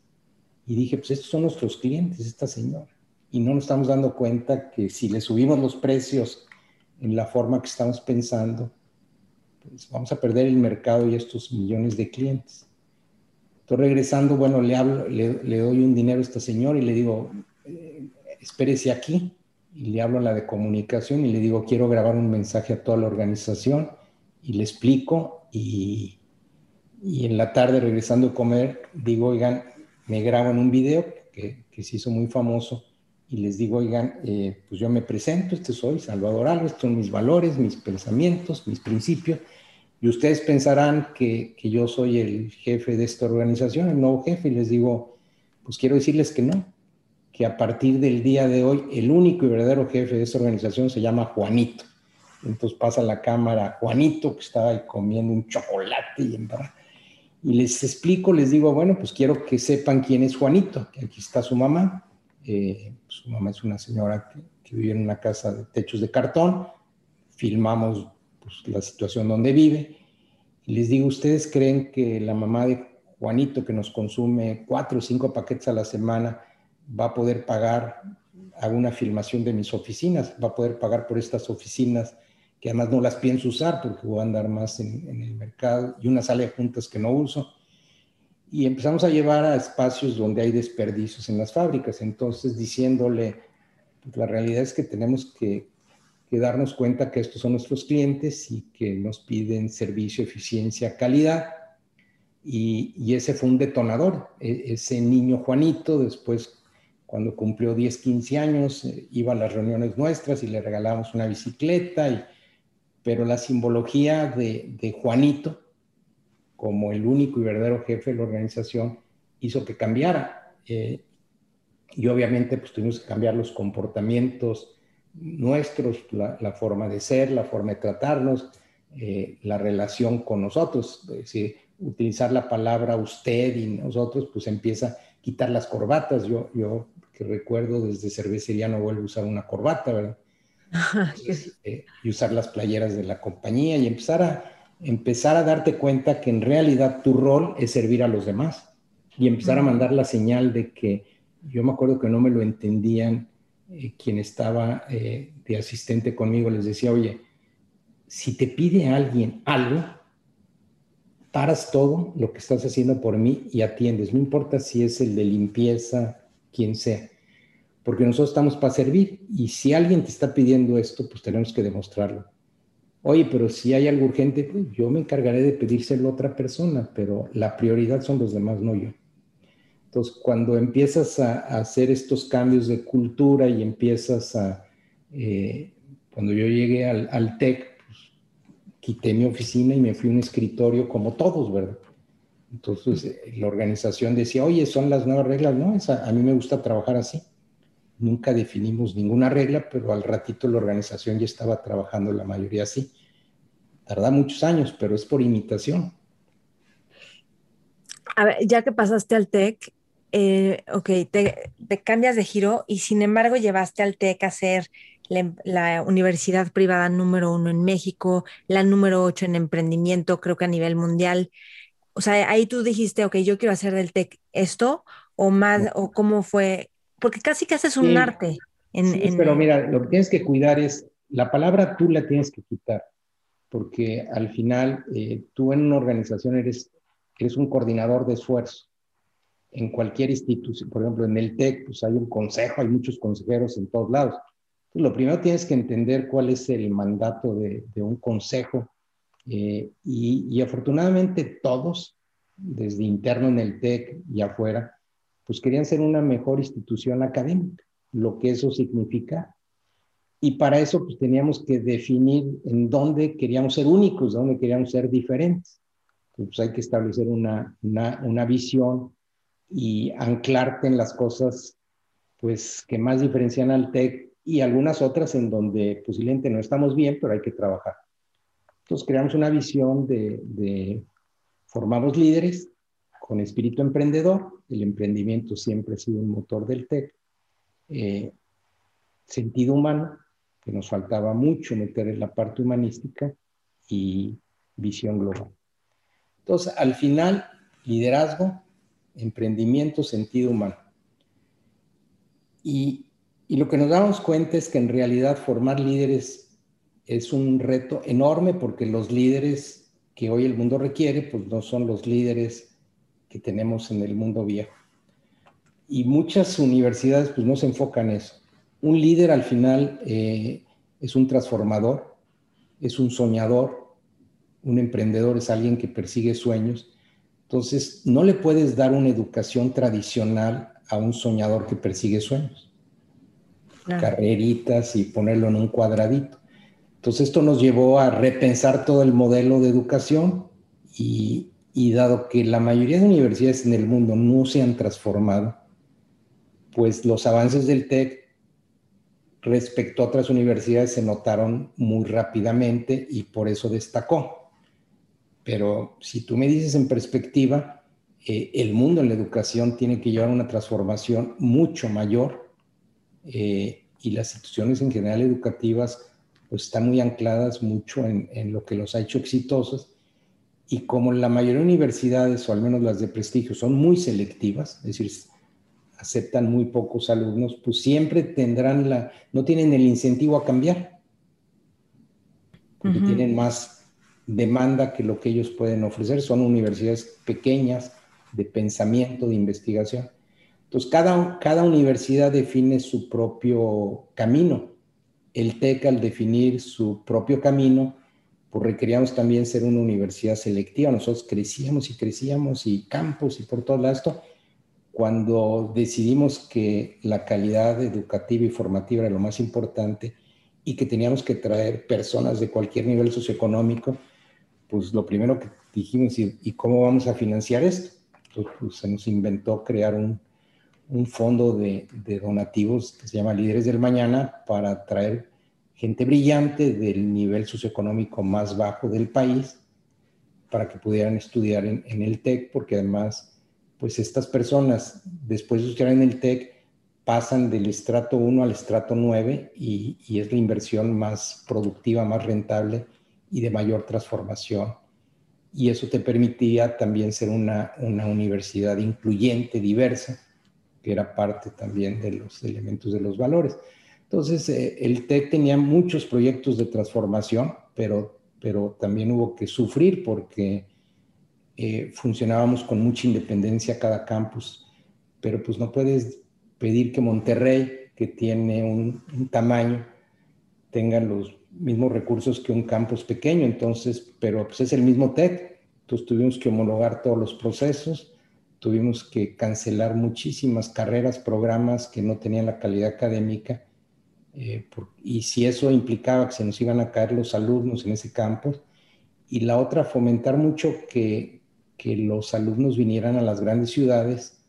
Y dije, pues estos son nuestros clientes, esta señora. Y no nos estamos dando cuenta que si le subimos los precios en la forma que estamos pensando, pues vamos a perder el mercado y estos millones de clientes. Regresando, bueno, le, hablo, le, doy un dinero a esta señora y le digo, eh, espérese aquí. Y le hablo a la de comunicación y le digo, quiero grabar un mensaje a toda la organización y le explico. Y, en la tarde, regresando a comer, digo, oigan, me grabo en un video que, que se hizo muy famoso y les digo, oigan, eh, pues yo me presento, este soy Salvador Alves, estos son mis valores, mis pensamientos, mis principios, y ustedes pensarán que, que, yo soy el jefe de esta organización, el nuevo jefe, y les digo, pues quiero decirles que no, que a partir del día de hoy el único y verdadero jefe de esta organización se llama Juanito. Entonces pasa la cámara Juanito, que estaba ahí comiendo un chocolate y, y les explico, les digo, bueno, pues quiero que sepan quién es Juanito, que aquí está su mamá. Eh, su mamá es una señora que, que vive en una casa de techos de cartón. Filmamos pues, la situación donde vive. Y les digo, ¿ustedes creen que la mamá de Juanito, que nos consume cuatro o cinco paquetes a la semana, va a poder pagar, hago una filmación de mis oficinas, va a poder pagar por estas oficinas que además no las pienso usar porque voy a andar más en, en el mercado y una sala de juntas que no uso? Y empezamos a llevar a espacios donde hay desperdicios en las fábricas. Entonces, diciéndole, pues, la realidad es que tenemos que que darnos cuenta que estos son nuestros clientes y que nos piden servicio, eficiencia, calidad. Y, ese fue un detonador. E, ese niño Juanito, después, cuando cumplió 10, 15 años, eh, iba a las reuniones nuestras y le regalamos una bicicleta. Y, pero la simbología de, de Juanito, como el único y verdadero jefe de la organización, hizo que cambiara. Eh, y obviamente, pues tuvimos que cambiar los comportamientos, nuestros, la, forma de ser, la forma de tratarnos, eh, la relación con nosotros. Es decir, utilizar la palabra usted y nosotros, pues empieza a quitar las corbatas. Yo, yo que recuerdo desde cervecería no vuelvo a usar una corbata, ¿verdad? Eh, y usar las playeras de la compañía y empezar a, empezar a darte cuenta que en realidad tu rol es servir a los demás y empezar a mandar la señal de que yo me acuerdo que no me lo entendían eh, quien estaba eh, de asistente conmigo, les decía, oye, si te pide alguien algo, paras todo lo que estás haciendo por mí y atiendes, no importa si es el de limpieza, quien sea, porque nosotros estamos para servir y si alguien te está pidiendo esto, pues tenemos que demostrarlo. Oye, pero si hay algo urgente, pues yo me encargaré de pedírselo a otra persona, pero la prioridad son los demás, no yo. Entonces, cuando empiezas a, hacer estos cambios de cultura y empiezas a, eh, cuando yo llegué al, al TEC, pues, quité mi oficina y me fui a un escritorio como todos, ¿verdad? Entonces, eh, la organización decía, oye, son las nuevas reglas, ¿no? a mí me gusta trabajar así. Nunca definimos ninguna regla, pero al ratito la organización ya estaba trabajando la mayoría así. Tarda muchos años, pero es por imitación. A ver, ya que pasaste al TEC, eh, ok, te, cambias de giro y sin embargo llevaste al TEC a ser la, universidad privada número uno en México, la número ocho en emprendimiento, creo que a nivel mundial. O sea, ahí tú dijiste, ok, yo quiero hacer del TEC esto, o más, o cómo fue, porque casi que haces un arte. En, pero mira, lo que tienes que cuidar es, la palabra tú la tienes que quitar, porque al final eh, tú en una organización eres, eres un coordinador de esfuerzo en cualquier institución, por ejemplo, en el TEC, pues hay un consejo, hay muchos consejeros en todos lados. Entonces, lo primero tienes que entender cuál es el mandato de, un consejo eh, y, afortunadamente todos, desde interno en el TEC y afuera, pues querían ser una mejor institución académica, lo que eso significa. Y para eso pues teníamos que definir en dónde queríamos ser únicos, dónde queríamos ser diferentes. Pues hay que establecer una, una, una visión y anclarte en las cosas pues que más diferencian al TEC y algunas otras en donde posiblemente no estamos bien, pero hay que trabajar. Entonces creamos una visión de, formamos líderes con espíritu emprendedor, el emprendimiento siempre ha sido un motor del TEC, eh, sentido humano, que nos faltaba mucho meter en la parte humanística y visión global. Entonces, al final, liderazgo, emprendimiento, sentido humano. Y, y lo que nos damos cuenta es que en realidad formar líderes es un reto enorme porque los líderes que hoy el mundo requiere, pues no son los líderes que tenemos en el mundo viejo. Y muchas universidades pues no se enfocan en eso. Un líder al final eh, es un transformador, es un soñador, un emprendedor es alguien que persigue sueños. Entonces, no le puedes dar una educación tradicional a un soñador que persigue sueños. Carreritas y ponerlo en un cuadradito. Entonces esto nos llevó a repensar todo el modelo de educación y, dado que la mayoría de universidades en el mundo no se han transformado, pues los avances del TEC respecto a otras universidades se notaron muy rápidamente y por eso destacó. Pero si tú me dices en perspectiva, eh, el mundo en la educación tiene que llevar una transformación mucho mayor eh, y las instituciones en general educativas pues están muy ancladas mucho en, lo que los ha hecho exitosos. Y como la mayoría de universidades, o al menos las de prestigio, son muy selectivas, es decir, aceptan muy pocos alumnos, pues siempre tendrán la, no tienen el incentivo a cambiar, porque tienen más demanda que lo que ellos pueden ofrecer. Son universidades pequeñas de pensamiento, de investigación. Entonces, cada, cada universidad define su propio camino el TEC al definir su propio camino, pues requeríamos también ser una universidad selectiva. Nosotros crecíamos y crecíamos y campos y por todo esto. Cuando decidimos que la calidad educativa y formativa era lo más importante y que teníamos que traer personas de cualquier nivel socioeconómico, pues lo primero que dijimos, ¿y, cómo vamos a financiar esto? Entonces pues, se nos inventó crear un, fondo de, donativos que se llama Líderes del Mañana para traer gente brillante del nivel socioeconómico más bajo del país para que pudieran estudiar en, el TEC, porque además, pues estas personas, después de estudiar en el TEC, pasan del estrato 1 al estrato 9 y, y, es la inversión más productiva, más rentable y de mayor transformación. Y eso te permitía también ser una, una universidad incluyente, diversa, que era parte también de los elementos de los valores. Entonces, eh, el TEC tenía muchos proyectos de transformación, pero, pero también hubo que sufrir porque eh, funcionábamos con mucha independencia cada campus, pero pues no puedes pedir que Monterrey, que tiene un, un tamaño, tenga los mismos recursos que un campus pequeño, entonces, pero pues es el mismo TEC, entonces tuvimos que homologar todos los procesos, tuvimos que cancelar muchísimas carreras, programas que no tenían la calidad académica. Eh, y si eso implicaba que se nos iban a caer los alumnos en ese campo, y la otra, fomentar mucho que, que los alumnos vinieran a las grandes ciudades,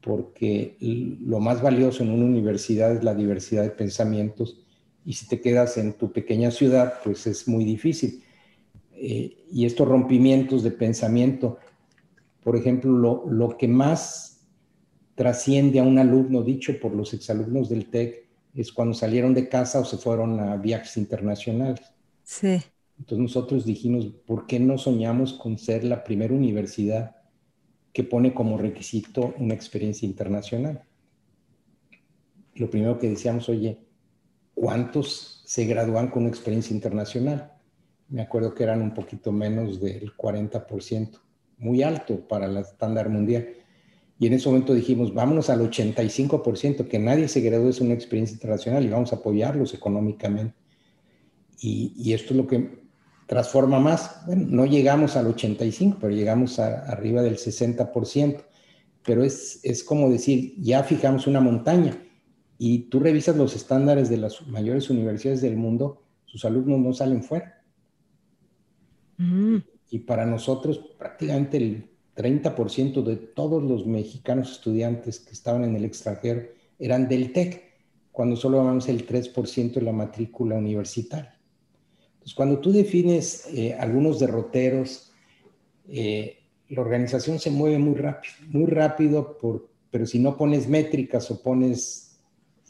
porque lo más valioso en una universidad es la diversidad de pensamientos, y si te quedas en tu pequeña ciudad, pues es muy difícil. Eh, y estos rompimientos de pensamiento por ejemplo, lo, que más trasciende a un alumno, dicho por los exalumnos del TEC, es cuando salieron de casa o se fueron a viajes internacionales. Sí. Entonces nosotros dijimos, ¿por qué no soñamos con ser la primera universidad que pone como requisito una experiencia internacional? Lo primero que decíamos, oye, ¿cuántos se gradúan con una experiencia internacional? Me acuerdo que eran un poquito menos del 40% muy alto para el estándar mundial. Y en ese momento dijimos, vámonos al 85%, que nadie se gradúe es una experiencia internacional y vamos a apoyarlos económicamente. Y, esto es lo que transforma más. Bueno, no llegamos al 85%, pero llegamos a, arriba del 60%. Pero es, es como decir, ya fijamos una montaña y tú revisas los estándares de las mayores universidades del mundo, sus alumnos no salen fuera. Mm y para nosotros prácticamente el 30% de todos los mexicanos estudiantes que estaban en el extranjero eran del TEC, cuando solo vamos el 3% de la matrícula universitaria. Entonces, cuando tú defines eh, algunos derroteros, eh, la organización se mueve muy rápido, muy rápido, por, pero si no pones métricas o pones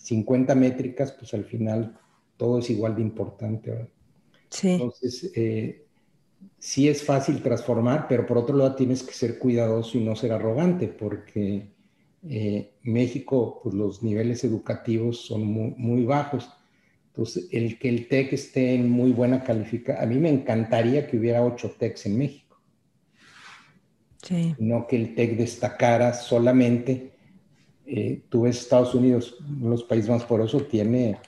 50 métricas, pues al final todo es igual de importante. Sí. Entonces, eh, sí es fácil transformar, pero por otro lado tienes que ser cuidadoso y no ser arrogante, porque eh, México, pues los niveles educativos son muy, muy, bajos. Entonces, el que el TEC esté en muy buena calificación, a mí me encantaría que hubiera ocho TECs en México. Sí. No que el TEC destacara solamente. Eh, tú ves Estados Unidos, uno de los países más poderosos, tiene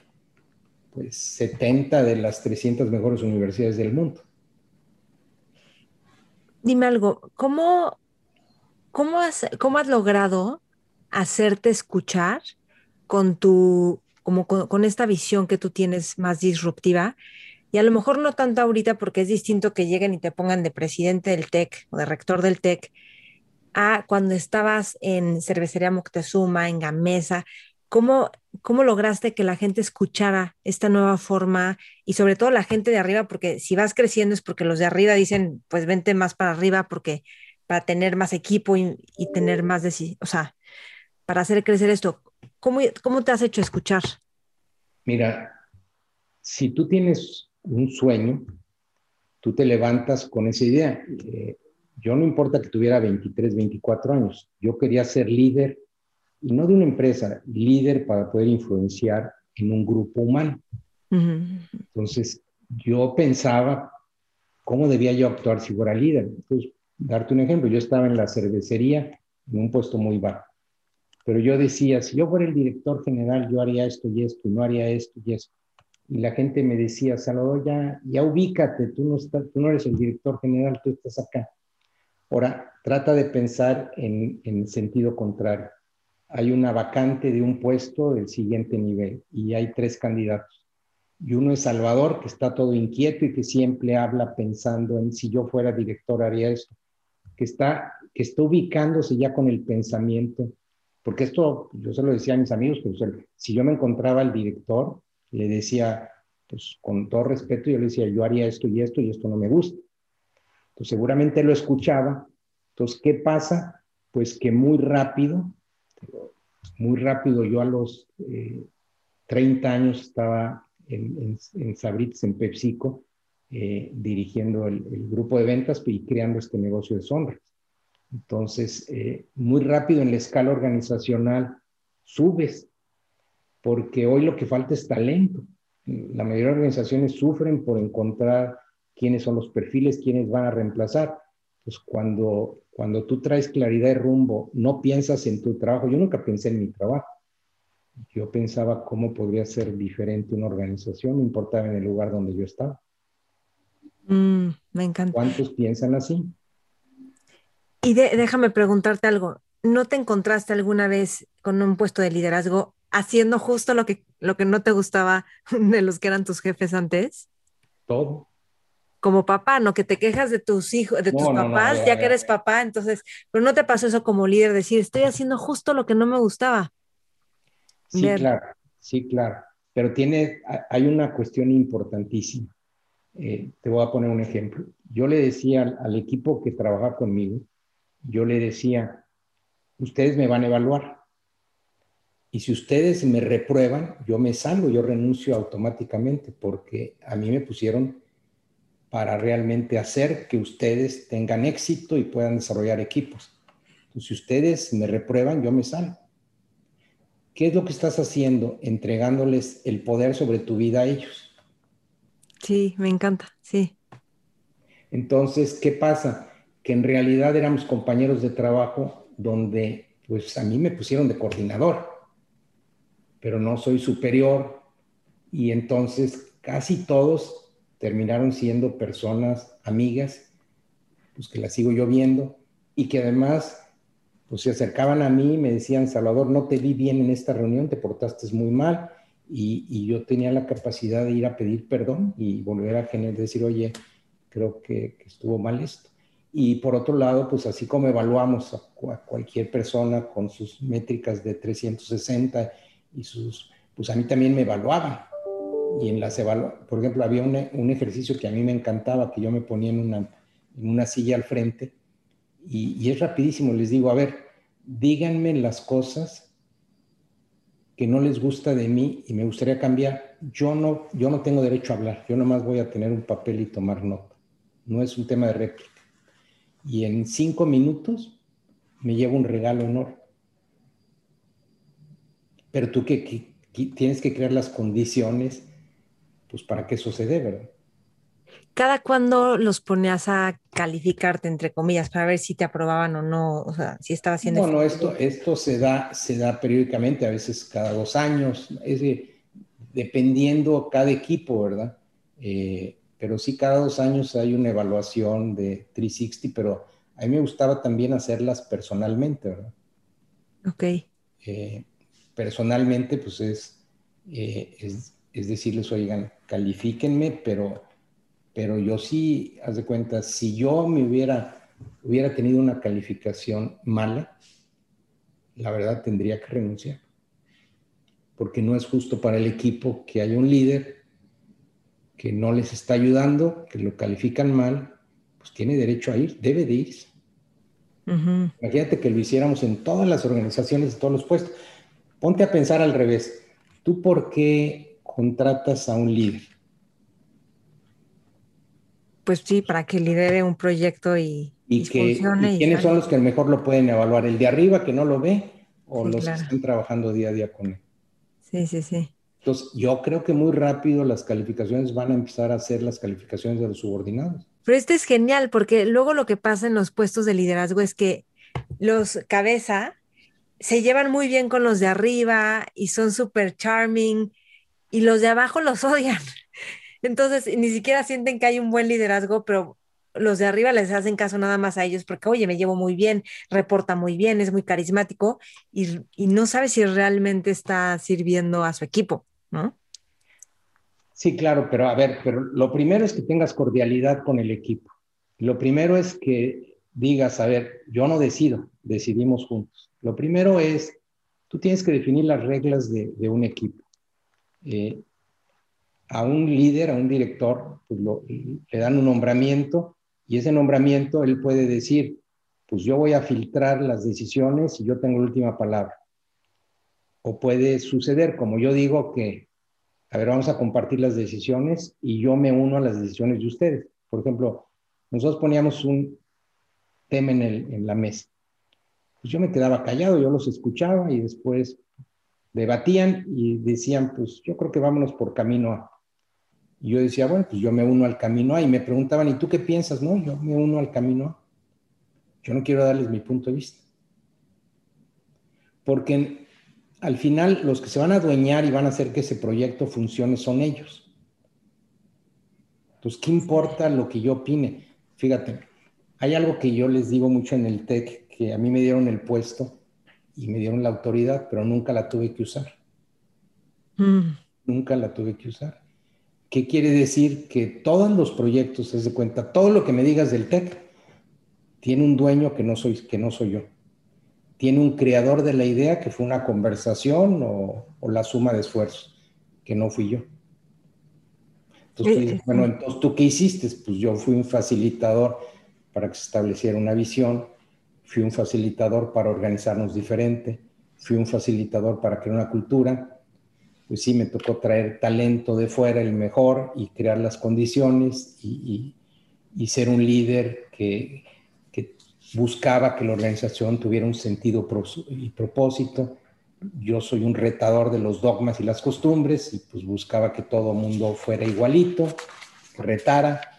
pues 70 de las 300 mejores universidades del mundo. Dime algo, ¿cómo, cómo, has, cómo has logrado hacerte escuchar con tu, como con, esta visión que tú tienes más disruptiva? Y a lo mejor no tanto ahorita porque es distinto que lleguen y te pongan de presidente del TEC o de rector del TEC a cuando estabas en Cervecería Moctezuma, en Gamesa, ¿Cómo, ¿Cómo lograste que la gente escuchara esta nueva forma y sobre todo la gente de arriba? Porque si vas creciendo es porque los de arriba dicen, pues vente más para arriba porque para tener más equipo y, tener más, de, o sea, para hacer crecer esto. ¿Cómo, ¿Cómo te has hecho escuchar? Mira, si tú tienes un sueño, tú te levantas con esa idea. Eh, yo no importa que tuviera 23, 24 años, yo quería ser líder y no de una empresa, líder para poder influenciar en un grupo humano. Entonces, yo pensaba cómo debía yo actuar si fuera líder. Entonces, darte un ejemplo, yo estaba en la cervecería en un puesto muy bajo, pero yo decía, si yo fuera el director general, yo haría esto y esto, y no haría esto y esto. Y la gente me decía, Salvador, ya, ya ubícate, tú no, estás, tú no eres el director general, tú estás acá. Ahora, trata de pensar en, en sentido contrario hay una vacante de un puesto del siguiente nivel y hay tres candidatos. Y uno es Salvador, que está todo inquieto y que siempre habla pensando en si yo fuera director haría eso, que está, que está ubicándose ya con el pensamiento, porque esto yo se lo decía a mis amigos, pero si yo me encontraba al director, le decía, pues con todo respeto, yo le decía, yo haría esto y esto y esto no me gusta. Entonces seguramente lo escuchaba. Entonces, ¿qué pasa? Pues que muy rápido muy rápido, yo a los 30 eh, años estaba en, en, Sabritas, en PepsiCo, eh, dirigiendo el, grupo de ventas y creando este negocio de sombras. Entonces, eh, muy rápido en la escala organizacional subes, porque hoy lo que falta es talento. La mayoría de organizaciones sufren por encontrar quiénes son los perfiles, quiénes van a reemplazar. Pues cuando cuando tú traes claridad de rumbo, no piensas en tu trabajo. Yo nunca pensé en mi trabajo. Yo pensaba cómo podría ser diferente una organización, no importaba en el lugar donde yo estaba. Mm, me encanta. ¿Cuántos piensan así? Y déjame preguntarte algo. ¿No te encontraste alguna vez con un puesto de liderazgo haciendo justo lo que, lo que no te gustaba de los que eran tus jefes antes? Todo como papá, no que te quejas de tus hijos, de tus papás, ya, que eres papá, entonces, pero no te pasó eso como líder, decir, estoy haciendo justo lo que no me gustaba. Sí, claro, sí, claro, pero tiene, hay una cuestión importantísima. Eh, te voy a poner un ejemplo. Yo le decía al, equipo que trabaja conmigo, yo le decía, ustedes me van a evaluar. Y si ustedes me reprueban, yo me salgo, yo renuncio automáticamente, porque a mí me pusieron para realmente hacer que ustedes tengan éxito y puedan desarrollar equipos. Entonces, si ustedes me reprueban, yo me salgo. ¿Qué es lo que estás haciendo? Entregándoles el poder sobre tu vida a ellos. Sí, me encanta, sí. Entonces, ¿qué pasa? Que en realidad éramos compañeros de trabajo donde, pues a mí me pusieron de coordinador, pero no soy superior y entonces casi todos terminaron siendo personas amigas, pues que las sigo yo viendo y que además pues se acercaban a mí y me decían, Salvador, no te vi bien en esta reunión, te portaste muy mal y, yo tenía la capacidad de ir a pedir perdón y volver a generar, decir, oye, creo que, estuvo mal esto. Y por otro lado, pues así como evaluamos a, cualquier persona con sus métricas de 360 y sus, pues a mí también me evaluaban y en las evaluaciones, por ejemplo, había un, un, ejercicio que a mí me encantaba, que yo me ponía en una, en una silla al frente y, y, es rapidísimo, les digo, a ver, díganme las cosas que no les gusta de mí y me gustaría cambiar. Yo no, yo no tengo derecho a hablar, yo nomás voy a tener un papel y tomar nota. no es un tema de réplica. Y en cinco minutos me llevo un regalo enorme. Pero tú que, tienes que crear las condiciones, pues para que eso se dé, ¿verdad? ¿Cada cuándo los ponías a calificarte, entre comillas, para ver si te aprobaban o no? O sea, si estaba haciendo... Bueno, esto, esto se, da, se da periódicamente, a veces cada dos años, es decir, dependiendo cada equipo, ¿verdad? Eh, pero sí, cada dos años hay una evaluación de 360, pero a mí me gustaba también hacerlas personalmente, ¿verdad? Ok. Eh, personalmente, pues es, eh, es, es, decirles, oigan, califíquenme, pero, pero yo sí, haz de cuenta, si yo me hubiera, hubiera tenido una calificación mala, la verdad tendría que renunciar. Porque no es justo para el equipo que haya un líder que no les está ayudando, que lo califican mal, pues tiene derecho a ir, debe de irse. Imagínate que lo hiciéramos en todas las organizaciones, en todos los puestos. Ponte a pensar al revés. ¿Tú por qué contratas a un líder? Pues sí, para que lidere un proyecto y, y, que, ¿y quiénes son los que mejor lo pueden evaluar? ¿El de arriba que no lo ve o los que están trabajando día a día con él? Sí, sí, sí. Entonces, yo creo que muy rápido las calificaciones van a empezar a ser las calificaciones de los subordinados. Pero este es genial porque luego lo que pasa en los puestos de liderazgo es que los cabeza se llevan muy bien con los de arriba y son súper charming y los de abajo los odian. Entonces, ni siquiera sienten que hay un buen liderazgo, pero los de arriba les hacen caso nada más a ellos porque, oye, me llevo muy bien, reporta muy bien, es muy carismático y, no sabe si realmente está sirviendo a su equipo, ¿no? Sí, claro, pero a ver, pero lo primero es que tengas cordialidad con el equipo. Lo primero es que digas, a ver, yo no decido, decidimos juntos. Lo primero es, tú tienes que definir las reglas de, un equipo. Eh, a un líder, a un director, pues le dan un nombramiento y ese nombramiento él puede decir, pues yo voy a filtrar las decisiones y yo tengo la última palabra. O puede suceder, como yo digo, que, a ver, vamos a compartir las decisiones y yo me uno a las decisiones de ustedes. Por ejemplo, nosotros poníamos un tema en, en la mesa. Pues yo me quedaba callado, yo los escuchaba y después debatían y decían, pues yo creo que vámonos por camino A. Y yo decía, bueno, pues yo me uno al camino A y me preguntaban, ¿y tú qué piensas? No, yo me uno al camino A. Yo no quiero darles mi punto de vista. Porque al final los que se van a adueñar y van a hacer que ese proyecto funcione son ellos. Entonces, ¿qué importa lo que yo opine? Fíjate, hay algo que yo les digo mucho en el TEC, que a mí me dieron el puesto y me dieron la autoridad, pero nunca la tuve que usar. Mm. Nunca la tuve que usar. ¿Qué quiere decir? Que todos los proyectos, es de cuenta, todo lo que me digas del TEC, tiene un dueño que no soy, que no soy yo. Tiene un creador de la idea que fue una conversación o, la suma de esfuerzos, que no fui yo. Entonces, bueno, entonces tú qué hiciste? Pues yo fui un facilitador para que se estableciera una visión, fui un facilitador para organizarnos diferente, fui un facilitador para crear una cultura, pues sí, me tocó traer talento de fuera, el mejor, y crear las condiciones y, ser un líder que, buscaba que la organización tuviera un sentido y propósito. Yo soy un retador de los dogmas y las costumbres y pues buscaba que todo mundo fuera igualito, que retara,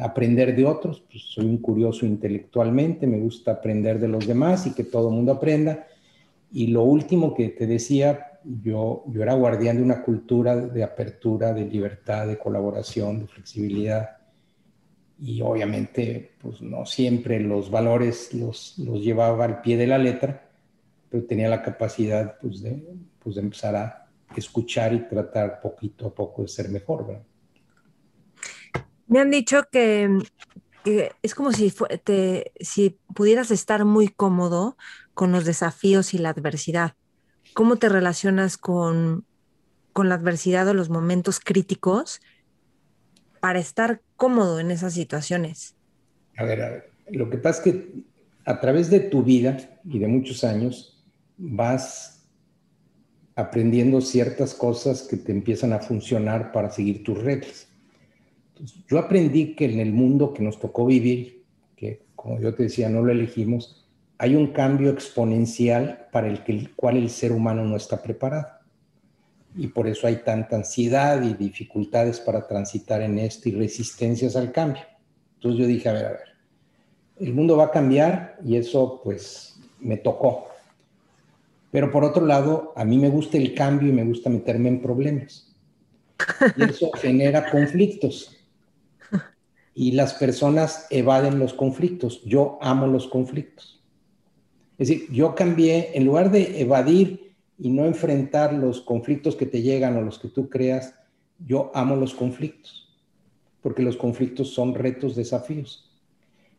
aprender de otros. Pues soy un curioso intelectualmente, me gusta aprender de los demás y que todo el mundo aprenda. Y lo último que te decía, yo, yo era guardián de una cultura de apertura, de libertad, de colaboración, de flexibilidad. Y obviamente, pues no siempre los valores los, los llevaba al pie de la letra, pero tenía la capacidad pues, de, pues, de empezar a escuchar y tratar poquito a poco de ser mejor. Me han dicho que, es como si pudieras estar muy cómodo con los desafíos y la adversidad ¿Cómo te relacionas con, la adversidad o los momentos críticos para estar cómodo en esas situaciones? A ver, a ver, lo que pasa es que a través de tu vida y de muchos años vas aprendiendo ciertas cosas que te empiezan a funcionar para seguir tus reglas. Yo aprendí que en el mundo que nos tocó vivir, que como yo te decía, no lo elegimos, hay un cambio exponencial para el, que, cual el ser humano no está preparado. Y por eso hay tanta ansiedad y dificultades para transitar en esto y resistencias al cambio. Entonces yo dije, a ver, a ver, el mundo va a cambiar y eso pues me tocó. Pero por otro lado, a mí me gusta el cambio y me gusta meterme en problemas. Y eso genera conflictos. Y las personas evaden los conflictos. Yo amo los conflictos. Es decir, yo cambié, en lugar de evadir y no enfrentar los conflictos que te llegan o los que tú creas, yo amo los conflictos. Porque los conflictos son retos, desafíos.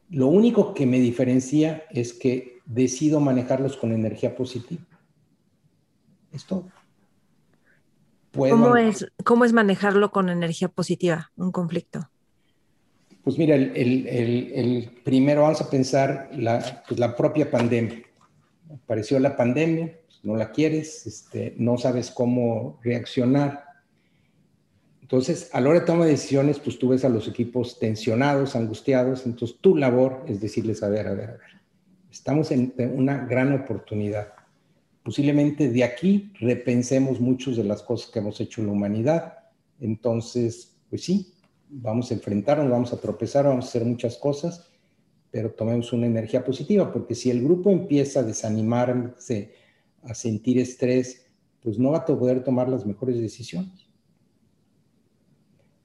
Lo único que me diferencia es que decido manejarlos con energía positiva. Es todo. ¿Cómo, es, ¿Cómo es manejarlo con energía positiva, un conflicto? Pues mira, el, primero vamos a pensar la, pues la propia pandemia. Apareció la pandemia, no la quieres, este, no sabes cómo reaccionar. Entonces, a la hora de tomar decisiones, pues tú ves a los equipos tensionados, angustiados, entonces tu labor es decirles, a ver, a ver, a ver, estamos en una gran oportunidad posiblemente de aquí repensemos muchas de las cosas que hemos hecho en la humanidad. Entonces, pues sí, vamos a enfrentarnos, vamos a tropezar, vamos a hacer muchas cosas, pero tomemos una energía positiva, porque si el grupo empieza a desanimarse, a sentir estrés, pues no va a poder tomar las mejores decisiones.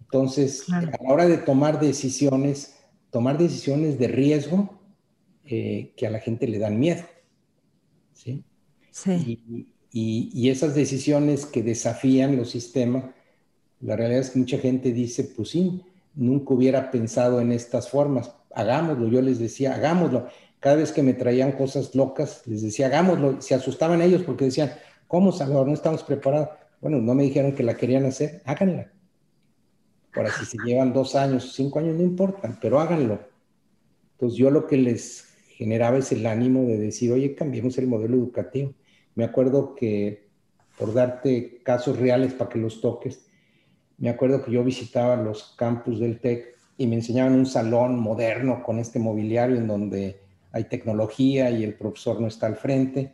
Entonces, a la hora de tomar decisiones, tomar decisiones de riesgo eh, que a la gente le dan miedo. ¿sí? Y, esas decisiones que desafían los sistemas, la realidad es que mucha gente dice, pues sí, nunca hubiera pensado en estas formas, hagámoslo. Yo les decía, hagámoslo. Cada vez que me traían cosas locas, les decía, hagámoslo. Se asustaban ellos porque decían, ¿cómo, Salvador? No estamos preparados. Bueno, no me dijeron que la querían hacer, háganla. Ahora, si se llevan dos años, cinco años, no importa, pero háganlo. Entonces, yo lo que les generaba es el ánimo de decir, oye, cambiemos el modelo educativo. Me acuerdo que, por darte casos reales para que los toques, me acuerdo que yo visitaba los campus del TEC y me enseñaban un salón moderno con este mobiliario en donde hay tecnología y el profesor no está al frente.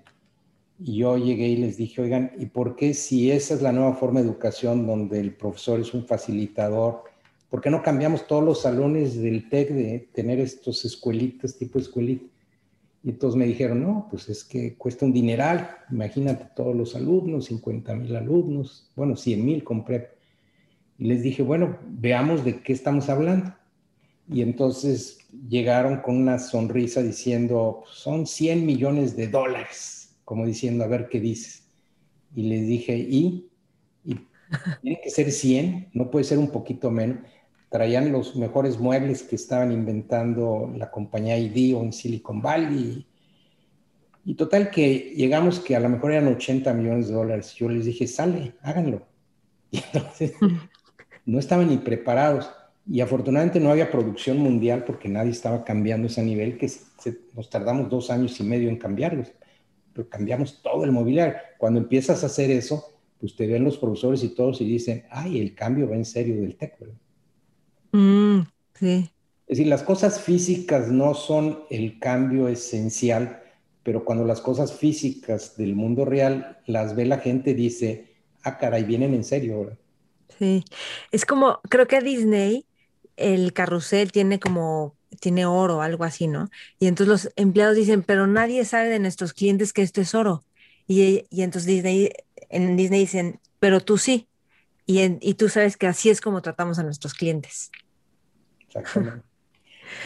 Y yo llegué y les dije, oigan, ¿y por qué si esa es la nueva forma de educación donde el profesor es un facilitador, ¿por qué no cambiamos todos los salones del TEC de tener estos escuelitas, tipo escuelitas? Y todos me dijeron, no, pues es que cuesta un dineral, imagínate todos los alumnos, 50 mil alumnos, bueno, 100 mil compré. Y les dije, bueno, veamos de qué estamos hablando. Y entonces llegaron con una sonrisa diciendo, son 100 millones de dólares, como diciendo, a ver qué dices. Y les dije, ¿y? y tiene que ser 100, no puede ser un poquito menos traían los mejores muebles que estaban inventando la compañía ID o en Silicon Valley. Y total que llegamos que a lo mejor eran 80 millones de dólares. Yo les dije, sale, háganlo. Y entonces no estaban ni preparados. Y afortunadamente no había producción mundial porque nadie estaba cambiando ese nivel que nos tardamos dos años y medio en cambiarlos. Pero cambiamos todo el mobiliario. Cuando empiezas a hacer eso, pues te ven los profesores y todos y dicen, ay, el cambio va en serio del TEC, ¿verdad? Mm, sí. Es decir, las cosas físicas no son el cambio esencial, pero cuando las cosas físicas del mundo real las ve la gente, dice, ah, caray, vienen en serio ahora. Sí, es como, creo que a Disney el carrusel tiene como, tiene oro, algo así, ¿no? Y entonces los empleados dicen, pero nadie sabe de nuestros clientes que esto es oro. Y, y entonces Disney, en Disney dicen, pero tú sí. Y, y tú sabes que así es como tratamos a nuestros clientes. Exactamente.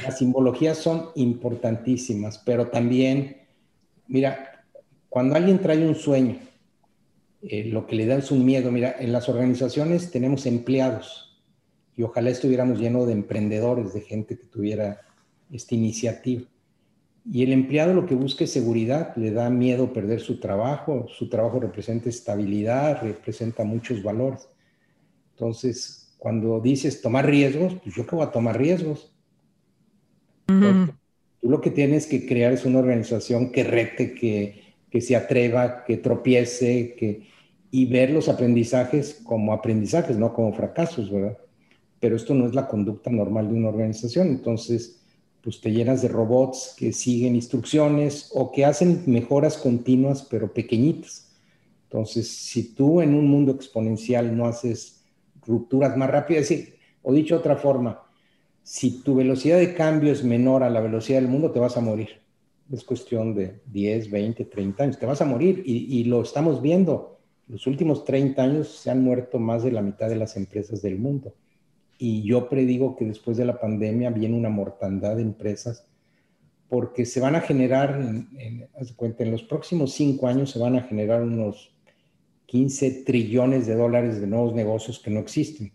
Las simbologías son importantísimas, pero también, mira, cuando alguien trae un sueño, eh, lo que le da es un miedo. Mira, en las organizaciones tenemos empleados y ojalá estuviéramos llenos de emprendedores, de gente que tuviera esta iniciativa. Y el empleado lo que busca es seguridad, le da miedo perder su trabajo, su trabajo representa estabilidad, representa muchos valores. Entonces, cuando dices tomar riesgos, pues yo qué voy a tomar riesgos. tú lo que tienes que crear es una organización que rete, que, que se atreva, que tropiece, que, y ver los aprendizajes como aprendizajes, no como fracasos, ¿verdad? pero esto no es la conducta normal de una organización. Entonces, pues te llenas de robots que siguen instrucciones o que hacen mejoras continuas, pero pequeñitas. Entonces, si tú en un mundo exponencial no haces rupturas más rápidas, o dicho de otra forma, si tu velocidad de cambio es menor a la velocidad del mundo, te vas a morir. Es cuestión de 10, 20, 30 años, te vas a morir y, lo estamos viendo. Los últimos 30 años se han muerto más de la mitad de las empresas del mundo. Y yo predigo que después de la pandemia viene una mortandad de empresas porque se van a generar, en, cuenta, en los próximos cinco años se van a generar unos 15 trillones de dólares de nuevos negocios que no existen.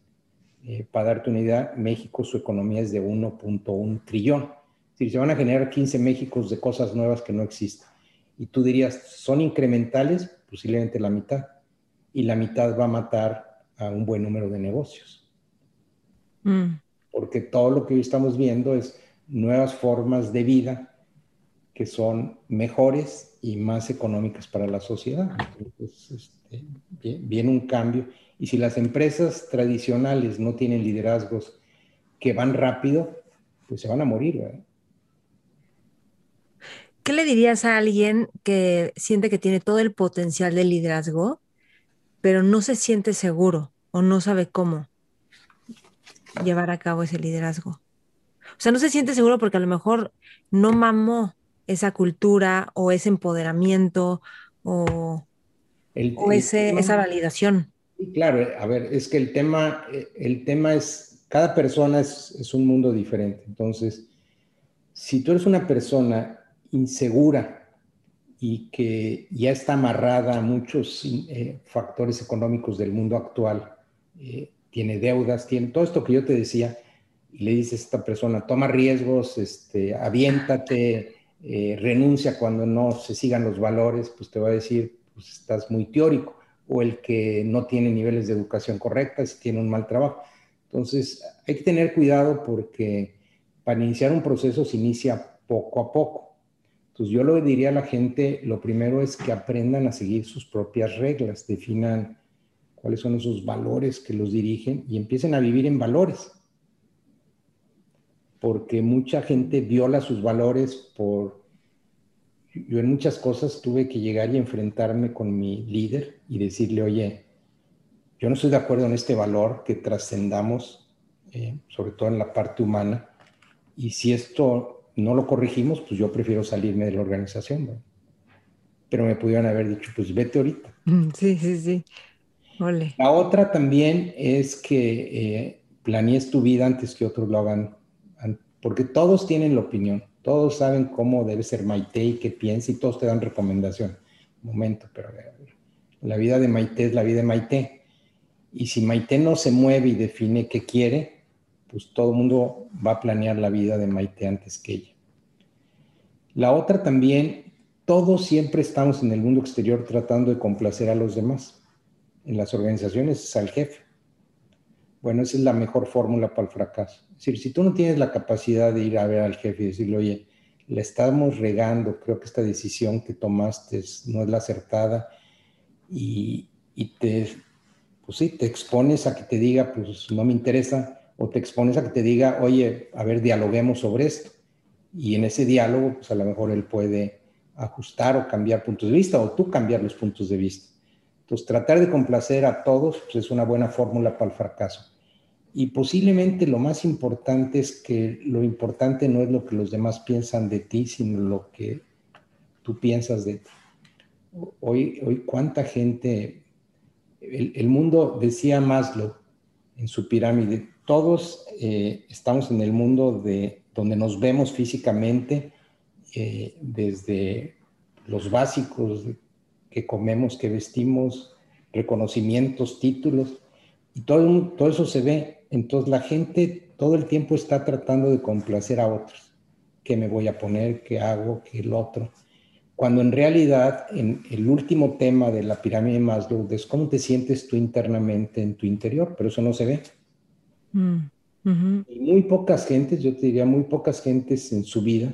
Eh, para darte una idea, México su economía es de 1.1 trillón. Decir, se van a generar 15 Méxicos de cosas nuevas que no existen. Y tú dirías, ¿son incrementales? Posiblemente la mitad. Y la mitad va a matar a un buen número de negocios. Mm. Porque todo lo que hoy estamos viendo es nuevas formas de vida que son mejores y más económicas para la sociedad. Entonces, este, viene un cambio. Y si las empresas tradicionales no tienen liderazgos que van rápido, pues se van a morir. ¿Qué le dirías a alguien que siente que tiene todo el potencial de liderazgo, pero no se siente seguro o no sabe cómo? llevar a cabo ese liderazgo. O sea, no se siente seguro porque a lo mejor no mamó esa cultura o ese empoderamiento o, esa validación. Claro, a ver, es que el tema, el tema es, cada persona es, un mundo diferente. Entonces, si tú eres una persona insegura y que ya está amarrada a muchos eh, factores económicos del mundo actual, eh, tiene deudas, tiene todo esto que yo te decía, y le dices a esta persona, toma riesgos, este, aviéntate, eh, renuncia cuando no se sigan los valores, pues te va a decir, pues estás muy teórico, o el que no tiene niveles de educación correctas, tiene un mal trabajo. Entonces, hay que tener cuidado porque para iniciar un proceso se inicia poco a poco. Entonces, yo lo diría a la gente, lo primero es que aprendan a seguir sus propias reglas, definan cuáles son esos valores que los dirigen y empiecen a vivir en valores. Porque mucha gente viola sus valores por... Yo en muchas cosas tuve que llegar y enfrentarme con mi líder y decirle, oye, yo no estoy de acuerdo en este valor que trascendamos, eh, sobre todo en la parte humana, y si esto no lo corregimos, pues yo prefiero salirme de la organización. Pero me pudieron haber dicho, pues vete ahorita. Sí, sí, sí. La otra también es que eh, planees tu vida antes que otros lo hagan, porque todos tienen la opinión, todos saben cómo debe ser Maite y qué piensa y todos te dan recomendación. momento, pero la vida de Maite es la vida de Maite. Y si Maite no se mueve y define qué quiere, pues todo el mundo va a planear la vida de Maite antes que ella. La otra también, todos siempre estamos en el mundo exterior tratando de complacer a los demás en las organizaciones es al jefe. Bueno, esa es la mejor fórmula para el fracaso. Es decir, si tú no tienes la capacidad de ir a ver al jefe y decirle, oye, le estamos regando, creo que esta decisión que tomaste no es la acertada y, y te, pues sí, te expones a que te diga, pues no me interesa, o te expones a que te diga, oye, a ver, dialoguemos sobre esto. Y en ese diálogo, pues a lo mejor él puede ajustar o cambiar puntos de vista, o tú cambiar los puntos de vista. Entonces, tratar de complacer a todos pues, es una buena fórmula para el fracaso. Y posiblemente lo más importante es que lo importante no es lo que los demás piensan de ti, sino lo que tú piensas de ti. Hoy, hoy cuánta gente, el, mundo, decía Maslow en su pirámide, todos eh, estamos en el mundo de donde nos vemos físicamente, eh, desde los básicos, que comemos, que vestimos, reconocimientos, títulos, y todo, todo eso se ve. Entonces la gente todo el tiempo está tratando de complacer a otros. ¿Qué me voy a poner? ¿Qué hago? ¿Qué el otro? Cuando en realidad en el último tema de la pirámide de Maslow es cómo te sientes tú internamente en tu interior, pero eso no se ve. Mm, y muy pocas gentes, yo te diría, muy pocas gentes en su vida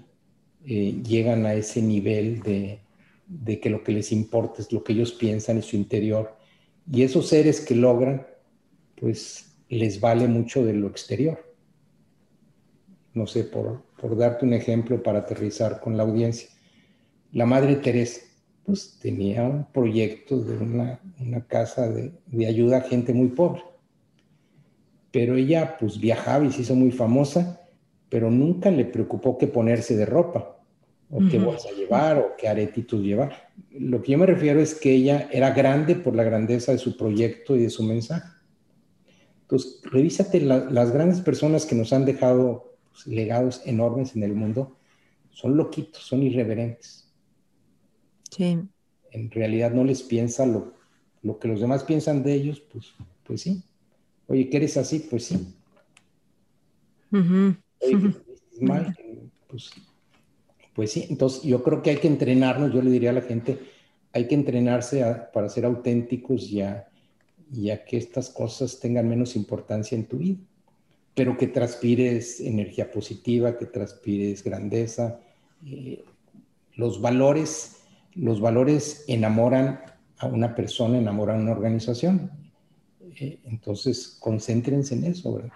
eh, llegan a ese nivel de, de que lo que les importa es lo que ellos piensan en su interior. Y esos seres que logran, pues les vale mucho de lo exterior. No sé, por, por darte un ejemplo para aterrizar con la audiencia. La Madre Teresa, pues tenía un proyecto de una, una casa de, de, ayuda a gente muy pobre. Pero ella pues viajaba y se hizo muy famosa, pero nunca le preocupó qué ponerse de ropa, o qué bolsa llevar, o qué aretitos llevar. Lo que yo me refiero es que ella era grande por la grandeza de su proyecto y de su mensaje. Entonces, revísate las grandes personas que nos han dejado pues, legados enormes en el mundo, son loquitos, son irreverentes. Sí. En realidad no les piensa lo, lo que los demás piensan de ellos, pues, pues sí. Oye, ¿que eres así? Pues sí. Oye, que mal, pues, pues sí. Entonces, yo creo que hay que entrenarnos, yo le diría a la gente, hay que entrenarse para ser auténticos y a, y a que estas cosas tengan menos importancia en tu vida pero que transpires energía positiva, que transpires grandeza. Eh, los valores, los valores enamoran a una persona, enamoran a una organización. Eh, entonces, concéntrense en eso, ¿verdad?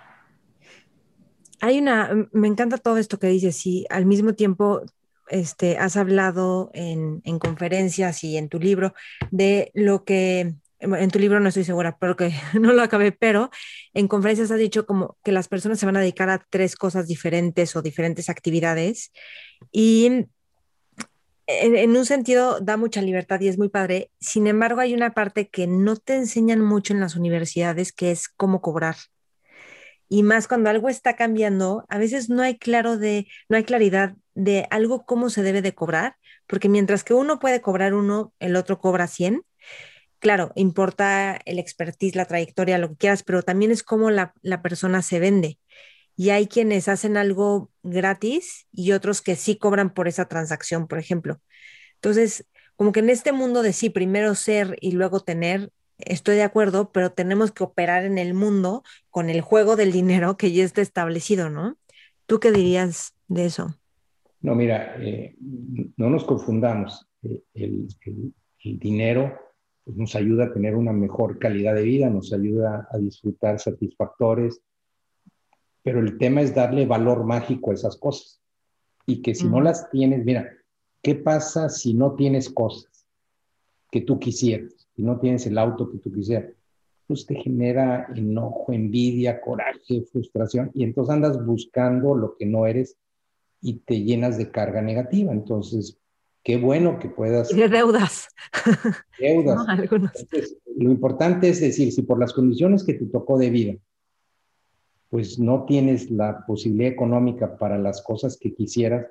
Hay una, me encanta todo esto que dices y al mismo tiempo este, has hablado en, en conferencias y en tu libro de lo que en tu libro no estoy segura, pero que no lo acabé, pero en conferencias has dicho como que las personas se van a dedicar a tres cosas diferentes o diferentes actividades y en, un sentido da mucha libertad y es muy padre. Sin embargo, hay una parte que no te enseñan mucho en las universidades, que es cómo cobrar. Y más cuando algo está cambiando, a veces no hay claro de, no hay claridad de algo cómo se debe de cobrar, porque mientras que uno puede cobrar uno, el otro cobra 100 claro, importa el expertise, la trayectoria, lo que quieras, pero también es cómo la, persona se vende. Y hay quienes hacen algo gratis y otros que sí cobran por esa transacción, por ejemplo. Entonces, como que en este mundo de sí, primero ser y luego tener, estoy de acuerdo, pero tenemos que operar en el mundo con el juego del dinero que ya está establecido, ¿no? ¿Tú qué dirías de eso? No, mira, eh, no nos confundamos. Eh, el, dinero pues nos ayuda a tener una mejor calidad de vida, nos ayuda a disfrutar satisfactores, pero el tema es darle valor mágico a esas cosas. Y que si no las tienes, mira, ¿qué pasa si no tienes cosas que tú quisieras? Si no tienes el auto que tú quisieras, pues te genera enojo, envidia, coraje, frustración, y entonces andas buscando lo que no eres y te llenas de carga negativa. Entonces, qué bueno que puedas... de deudas. Deudas. lo importante es decir, si por las condiciones que te tocó de vida, pues no tienes la posibilidad económica para las cosas que quisieras,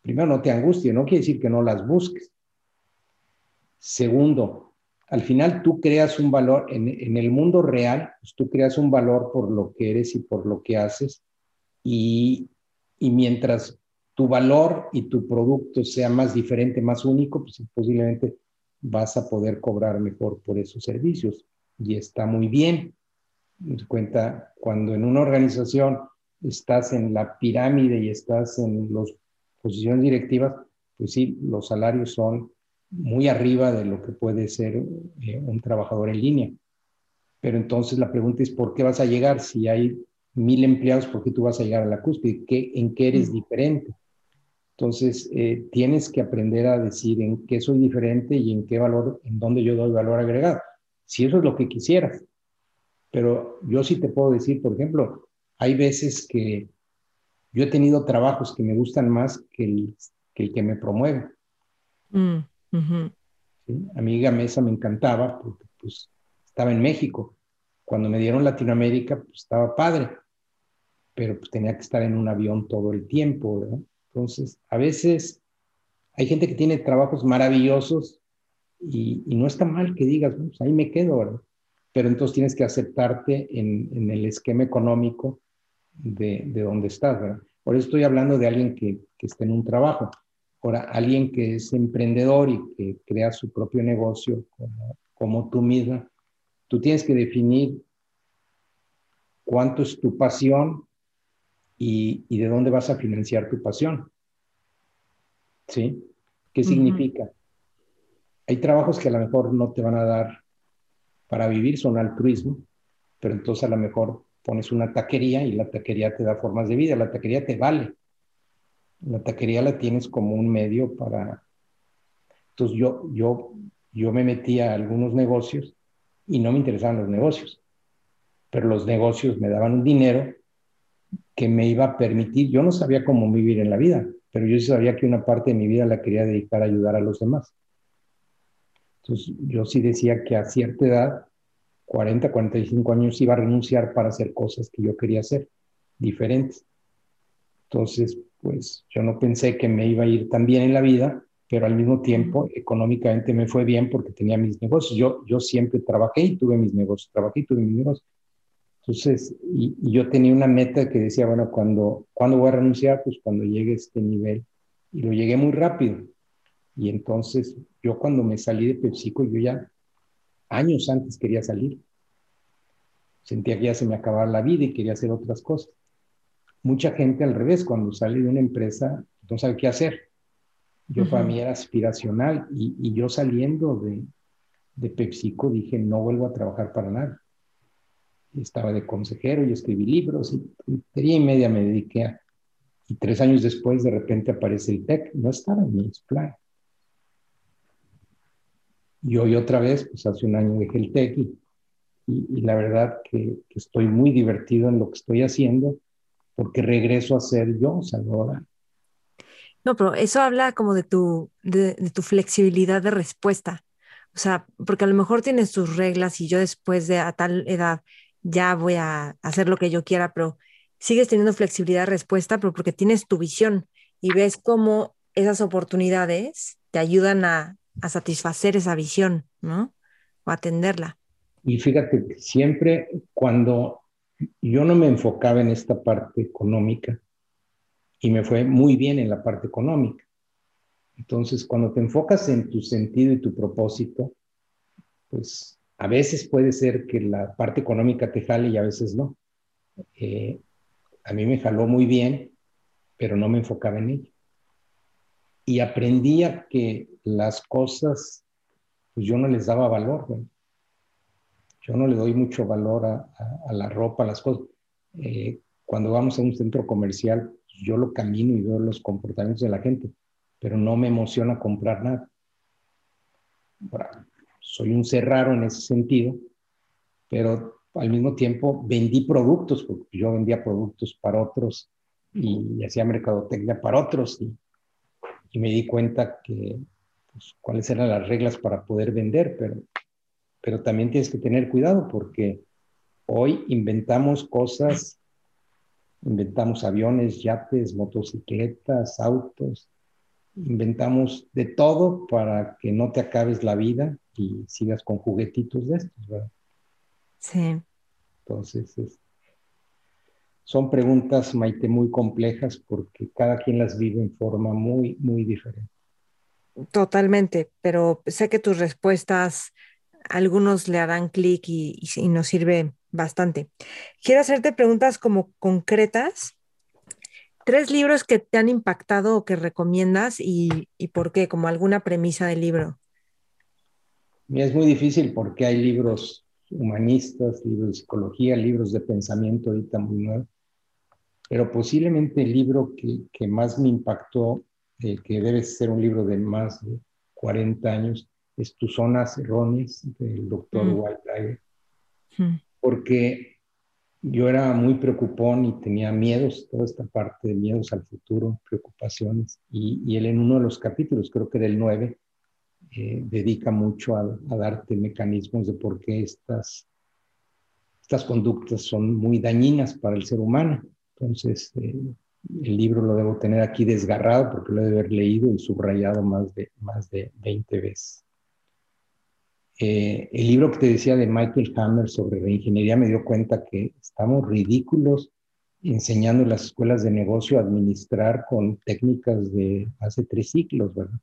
primero no te angusties, no quiere decir que no las busques. Segundo, al final tú creas un valor, en, en el mundo real, pues tú creas un valor por lo que eres y por lo que haces, y, y mientras tu valor y tu producto sea más diferente, más único, pues posiblemente vas a poder cobrar mejor por esos servicios. Y está muy bien. Cuenta, cuando en una organización estás en la pirámide y estás en las posiciones directivas, pues sí, los salarios son muy arriba de lo que puede ser eh, un trabajador en línea. Pero entonces la pregunta es, ¿por qué vas a llegar? Si hay mil empleados, ¿por qué tú vas a llegar a la cúspide? ¿Qué, ¿En qué eres diferente? Entonces, eh, tienes que aprender a decir en qué soy diferente y en qué valor, en dónde yo doy valor agregado. Si eso es lo que quisieras. Pero yo sí te puedo decir, por ejemplo, hay veces que yo he tenido trabajos que me gustan más que el que, me promueve. Mm, Amiga Mesa me encantaba porque pues, estaba en México. Cuando me dieron Latinoamérica, pues estaba padre, pero pues, tenía que estar en un avión todo el tiempo, ¿verdad? Entonces, a veces hay gente que tiene trabajos maravillosos y, no está mal que digas, pues ahí me quedo, ¿verdad? Pero entonces tienes que aceptarte en, el esquema económico de, de, donde estás, ¿verdad? Por eso estoy hablando de alguien que, que está en un trabajo. Ahora, alguien que es emprendedor y que crea su propio negocio como, como tú misma, tú tienes que definir cuánto es tu pasión y, de dónde vas a financiar tu pasión. ¿Sí? ¿Qué significa? Hay trabajos que a lo mejor no te van a dar para vivir, son altruismo, pero entonces a lo mejor pones una taquería y la taquería te da formas de vida, la taquería te vale. La taquería la tienes como un medio para... Entonces yo, yo, yo me metí a algunos negocios y no me interesaban los negocios, pero los negocios me daban un dinero que me iba a permitir, yo no sabía cómo vivir en la vida, pero yo sí sabía que una parte de mi vida la quería dedicar a ayudar a los demás. Entonces yo sí decía que a cierta edad 40, 45 años iba a renunciar para hacer cosas que yo quería hacer, diferentes. Entonces, pues yo no pensé que me iba a ir tan bien en la vida, pero al mismo tiempo económicamente me fue bien porque tenía mis negocios. Yo, yo siempre trabajé y tuve mis negocios, trabajé y tuve mis negocios. Entonces, y, yo tenía una meta que decía, bueno, cuando, ¿cuándo voy a renunciar? Pues cuando llegue a este nivel. Y lo llegué muy rápido. Y entonces, yo cuando me salí de PepsiCo, yo ya años antes quería salir. Sentía que ya se me acababa la vida y quería hacer otras cosas. Mucha gente al revés, cuando sale de una empresa, no sabe qué hacer. Yo para mí era aspiracional y, yo saliendo de, de PepsiCo dije, no vuelvo a trabajar para nada. Estaba de consejero y escribí libros y día y media me dediqué a... Y tres años después de repente aparece el TEC. No estaba en mis planes. Y hoy otra vez, pues hace un año dejé el TEC y, la verdad que, estoy muy divertido en lo que estoy haciendo porque regreso a ser yo, Salvador. No, pero eso habla como de tu, de, tu flexibilidad de respuesta. O sea, porque a lo mejor tienes tus reglas y yo después de a tal edad ya voy a hacer lo que yo quiera, pero sigues teniendo flexibilidad de respuesta, pero porque tienes tu visión y ves cómo esas oportunidades te ayudan a, a satisfacer esa visión, ¿no? O atenderla. Y fíjate que siempre cuando yo no me enfocaba en esta parte económica y me fue muy bien en la parte económica. Entonces, cuando te enfocas en tu sentido y tu propósito, pues a veces puede ser que la parte económica te jale y a veces no. Eh, a mí me jaló muy bien, pero no me enfocaba en ello. Y aprendía que las cosas, pues yo no les daba valor. Yo no le doy mucho valor a, la ropa, a las cosas. Eh, cuando vamos a un centro comercial, yo lo camino y veo los comportamientos de la gente, pero no me emociona comprar nada. soy un ser raro en ese sentido, pero al mismo tiempo vendí productos, porque yo vendía productos para otros y, hacía mercadotecnia para otros y, y me di cuenta que pues, cuáles eran las reglas para poder vender, pero, pero también tienes que tener cuidado porque hoy inventamos cosas, inventamos aviones, yates, motocicletas, autos, inventamos de todo para que no te acabes la vida y sigas con juguetitos de estos, ¿verdad? Sí. Entonces, son preguntas, Maite, muy complejas porque cada quien las vive en forma muy, muy diferente. Totalmente, pero sé que tus respuestas, algunos le harán clic y, nos sirve bastante. Quiero hacerte preguntas como concretas. Tres libros que te han impactado o que recomiendas y, por qué, como alguna premisa del libro. Es muy difícil porque hay libros humanistas, libros de psicología, libros de pensamiento ahorita muy nuevos, pero posiblemente el libro que más me impactó eh, que debe ser un libro de más de 40 años, es Tus zonas erróneas del doctor mm. Walter mm. porque yo era muy preocupón y tenía miedos, toda esta parte de miedos al futuro, preocupaciones, y, él en uno de los capítulos, creo que del 9, eh, dedica mucho a, darte mecanismos de por qué estas, estas conductas son muy dañinas para el ser humano. Entonces, eh, el libro lo debo tener aquí desgarrado porque lo he de haber leído y subrayado más de, más de 20 veces. Eh, el libro que te decía de Michael Hammer sobre la ingeniería me dio cuenta que estamos ridículos enseñando en las escuelas de negocio a administrar con técnicas de hace tres ciclos, ¿verdad?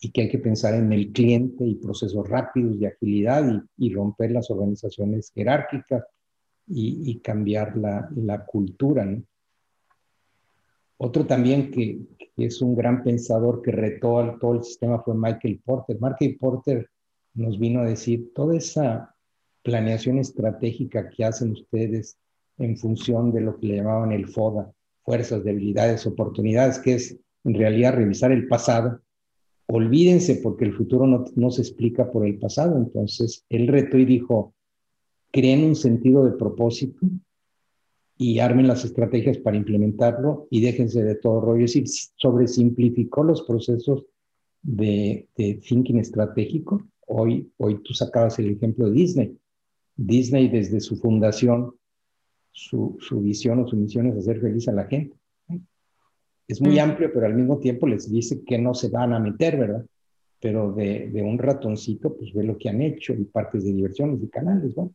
Y que hay que pensar en el cliente y procesos rápidos de agilidad y, romper las organizaciones jerárquicas y, y cambiar la, la cultura, ¿no? Otro también que, es un gran pensador que retó todo el sistema fue Michael Porter. Michael Porter nos vino a decir, toda esa planeación estratégica que hacen ustedes en función de lo que le llamaban el FODA, fuerzas, debilidades, oportunidades, que es en realidad revisar el pasado. Olvídense porque el futuro no, no se explica por el pasado. Entonces, él retó y dijo, creen un sentido de propósito y armen las estrategias para implementarlo y déjense de todo rollo. Es decir, sobresimplificó los procesos de, de thinking estratégico. Hoy, hoy tú sacabas el ejemplo de Disney. Disney desde su fundación, su, su visión o su misión es hacer feliz a la gente. Es muy mm. amplio, pero al mismo tiempo les dice que no se van a meter, ¿verdad? Pero de, de un ratoncito, pues ve lo que han hecho y partes de diversiones y canales, bueno.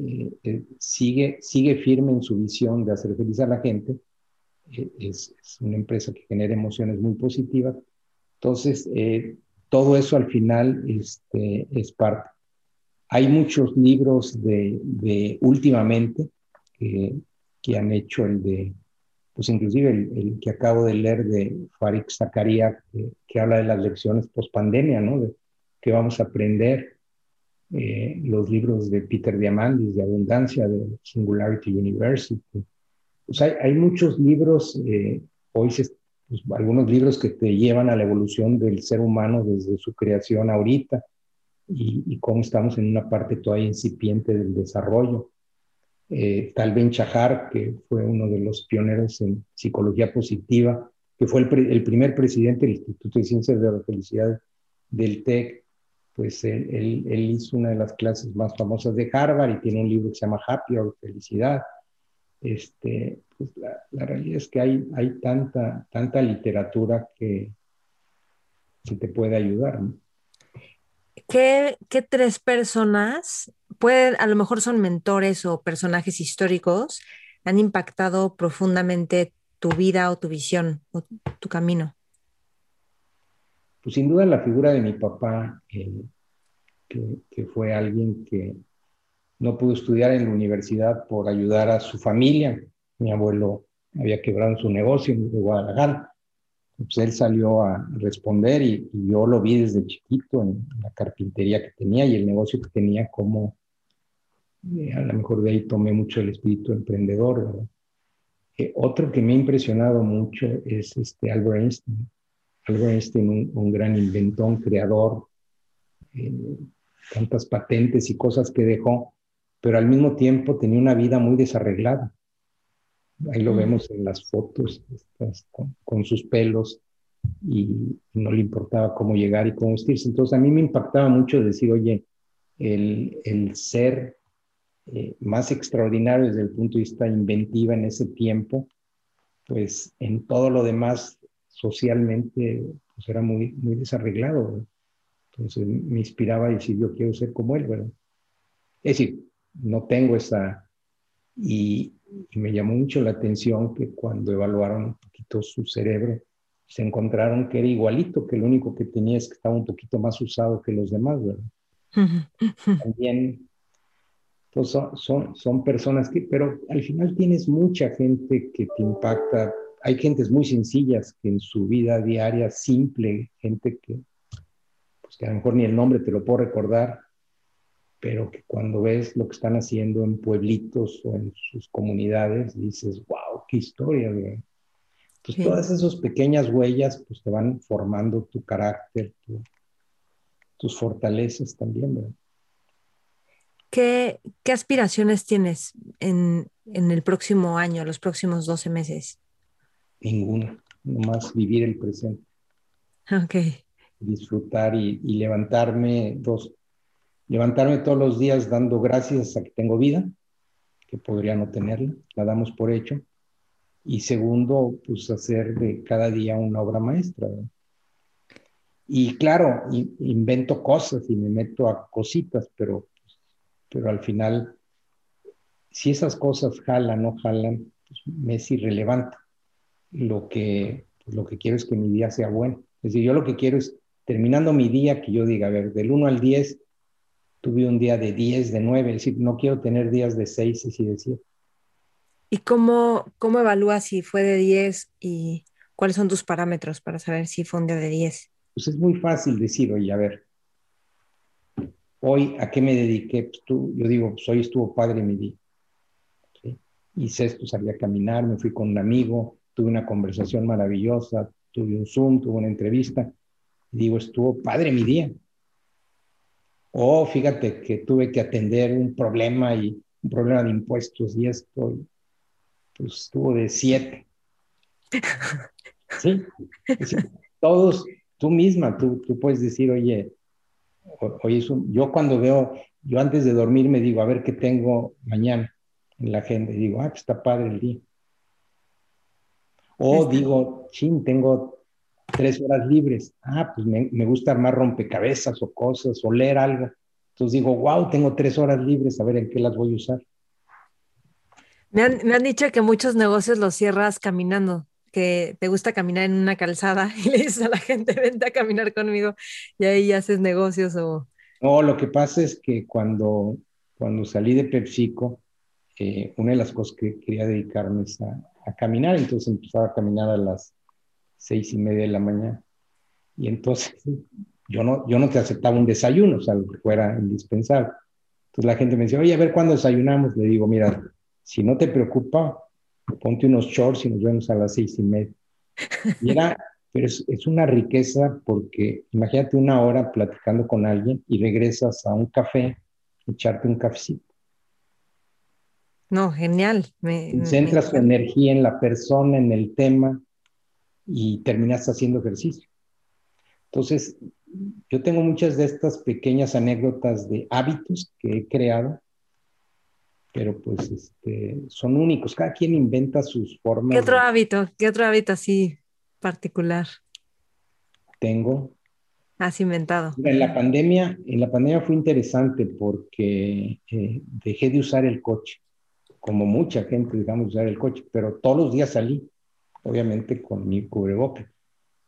Eh, eh, sigue, sigue firme en su visión de hacer feliz a la gente. Eh, es, es, una empresa que genera emociones muy positivas. Entonces, todo eso al final este, es parte. Hay muchos libros de, de últimamente que, que, han hecho el de, pues inclusive el, el, que acabo de leer de Farik Zakaria, que, que habla de las lecciones post pandemia, ¿no? De qué vamos a aprender eh, los libros de Peter Diamandis de Abundancia, de Singularity University. Pues hay, hay muchos libros, eh, hoy se, pues algunos libros que te llevan a la evolución del ser humano desde su creación ahorita y, y cómo estamos en una parte todavía incipiente del desarrollo. Eh, Tal Ben Chahar, que fue uno de los pioneros en psicología positiva, que fue el, el primer presidente del Instituto de Ciencias de la Felicidad del TEC, pues él, él, hizo una de las clases más famosas de Harvard y tiene un libro que se llama Happy or Felicidad. Este, pues la, la, realidad es que hay, hay tanta, tanta literatura que, que te puede ayudar. ¿no? ¿Qué, ¿Qué, tres personas, pueden, a lo mejor son mentores o personajes históricos, han impactado profundamente tu vida o tu visión o tu camino? Pues sin duda la figura de mi papá, eh, que, fue alguien que no pudo estudiar en la universidad por ayudar a su familia. Mi abuelo había quebrado su negocio en Guadalajara. Pues él salió a responder y, y, yo lo vi desde chiquito en la carpintería que tenía y el negocio que tenía como, eh, a lo mejor de ahí tomé mucho el espíritu emprendedor. Eh, otro que me ha impresionado mucho es este Albert Einstein. Albert Einstein, un, un gran inventón, creador, eh, tantas patentes y cosas que dejó, pero al mismo tiempo tenía una vida muy desarreglada. Ahí lo vemos en las fotos, con, con sus pelos, y no le importaba cómo llegar y cómo vestirse. Entonces a mí me impactaba mucho decir, oye, el, el ser eh, más extraordinario desde el punto de vista inventiva en ese tiempo, pues en todo lo demás socialmente pues era muy, muy desarreglado. Entonces me inspiraba a decir, yo quiero ser como él, ¿verdad? Es decir, no tengo esa... Y, y me llamó mucho la atención que cuando evaluaron un poquito su cerebro, se encontraron que era igualito, que lo único que tenía es que estaba un poquito más usado que los demás, ¿verdad? También, pues son, son, son personas que, pero al final tienes mucha gente que te impacta hay gentes muy sencillas que en su vida diaria, simple, gente que, pues que a lo mejor ni el nombre te lo puedo recordar, pero que cuando ves lo que están haciendo en pueblitos o en sus comunidades, dices, wow, qué historia, güey. Entonces, sí. todas esas pequeñas huellas, pues te van formando tu carácter, tu, tus fortalezas también, ¿verdad? ¿Qué, ¿Qué, aspiraciones tienes en, en el próximo año, los próximos 12 meses? Ninguna, nomás vivir el presente. Ok. Disfrutar y, y, levantarme, dos, levantarme todos los días dando gracias a que tengo vida, que podría no tenerla, la damos por hecho. Y segundo, pues hacer de cada día una obra maestra. ¿verdad? Y claro, invento cosas y me meto a cositas, pero, pero al final, si esas cosas jalan o no jalan, pues me es irrelevante lo que, pues lo que quiero es que mi día sea bueno. Es decir, yo lo que quiero es, terminando mi día, que yo diga, a ver, del 1 al 10, tuve un día de 10, de 9, es decir, no quiero tener días de 6 y de 7. ¿Y cómo, cómo evalúas si fue de 10 y cuáles son tus parámetros para saber si fue un día de 10? Pues es muy fácil decir, oye, a ver, hoy a qué me dediqué, pues tú, yo digo, pues hoy estuvo padre mi día. ¿sí? hice esto, salí a caminar, me fui con un amigo, tuve una conversación maravillosa, tuve un Zoom, tuve una entrevista. Y digo, estuvo padre mi día. O fíjate que tuve que atender un problema y un problema de impuestos y esto, pues estuvo de siete. Sí, todos, tú misma, tú, tú puedes decir, oye, oye, yo cuando veo, yo antes de dormir me digo, a ver qué tengo mañana en la agenda y digo, ah, pues está padre el día. O digo, chin, tengo tres horas libres. Ah, pues me, me, gusta armar rompecabezas o cosas o leer algo. Entonces digo, wow, tengo tres horas libres, a ver en qué las voy a usar. Me han, me han dicho que muchos negocios los cierras caminando, que te gusta caminar en una calzada y le dices a la gente, vente a caminar conmigo y ahí haces negocios o... No, lo que pasa es que cuando, cuando salí de PepsiCo, eh, una de las cosas que quería dedicarme es a, a caminar, entonces empezaba a caminar a las seis y media de la mañana. Y entonces yo no, yo no te aceptaba un desayuno, o sea, lo que fuera indispensable. Entonces la gente me decía, oye, a ver cuándo desayunamos. Le digo, mira, si no te preocupa, ponte unos shorts y nos vemos a las seis y media. Y era, pero es, es, una riqueza porque imagínate una hora platicando con alguien y regresas a un café, echarte un cafecito. No, genial. Me, Concentras tu energía en la persona, en el tema y terminas haciendo ejercicio. Entonces, yo tengo muchas de estas pequeñas anécdotas de hábitos que he creado, pero pues este, son únicos. Cada quien inventa sus formas. ¿Qué otro hábito? ¿Qué otro hábito así particular? Tengo. Has inventado. En la pandemia, en la pandemia fue interesante porque eh, dejé de usar el coche, como mucha gente dejamos de usar el coche, pero todos los días salí, obviamente con mi cubreboca.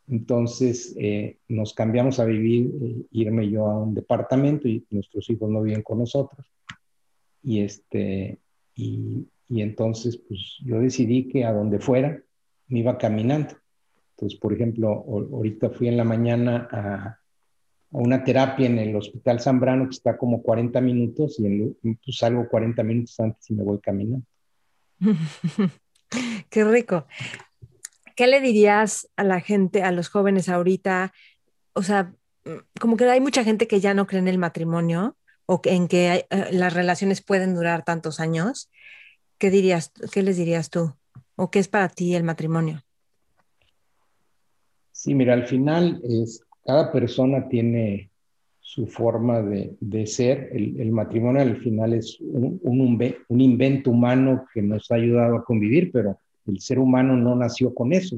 Entonces eh, nos cambiamos a vivir, eh, irme yo a un departamento y nuestros hijos no viven con nosotros. Y, este, y, y entonces pues yo decidí que a donde fuera me iba caminando. Entonces, por ejemplo, ahorita fui en la mañana a, a, una terapia en el Hospital Zambrano que está como 40 minutos y en, pues salgo 40 minutos antes y me voy caminando. Qué rico. ¿qué le dirías a la gente, a los jóvenes ahorita? O sea, mm, como que hay mucha gente que ya no cree en el matrimonio o en que eh, las relaciones pueden durar tantos años. ¿Qué dirías, qué les dirías tú? ¿O qué es para ti el matrimonio? Sí, mira, al final es, cada persona tiene su forma de, de ser. El, el, matrimonio al final es un, un, un invento humano que nos ha ayudado a convivir, pero el ser humano no nació con eso.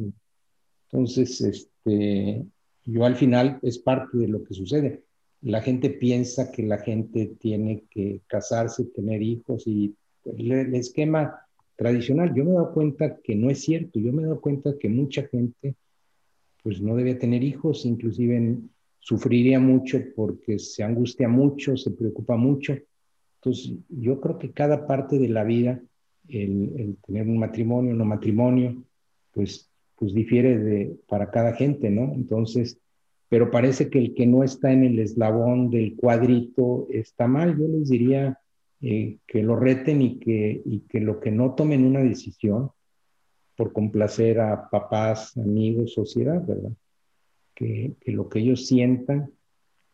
Entonces, este, yo al final es parte de lo que sucede. La gente piensa que la gente tiene que casarse, tener hijos y el, el esquema tradicional. Yo me he dado cuenta que no es cierto. Yo me he dado cuenta que mucha gente pues no debe tener hijos, inclusive sufriría mucho porque se angustia mucho, se preocupa mucho. Entonces, yo creo que cada parte de la vida el, el, tener un matrimonio, no matrimonio, pues, pues difiere de, para cada gente, ¿no? Entonces, pero parece que el que no está en el eslabón del cuadrito está mal. Yo les diría eh, que lo reten y que, y que lo que no tomen una decisión por complacer a papás, amigos, sociedad, ¿verdad? Que, que lo que ellos sientan,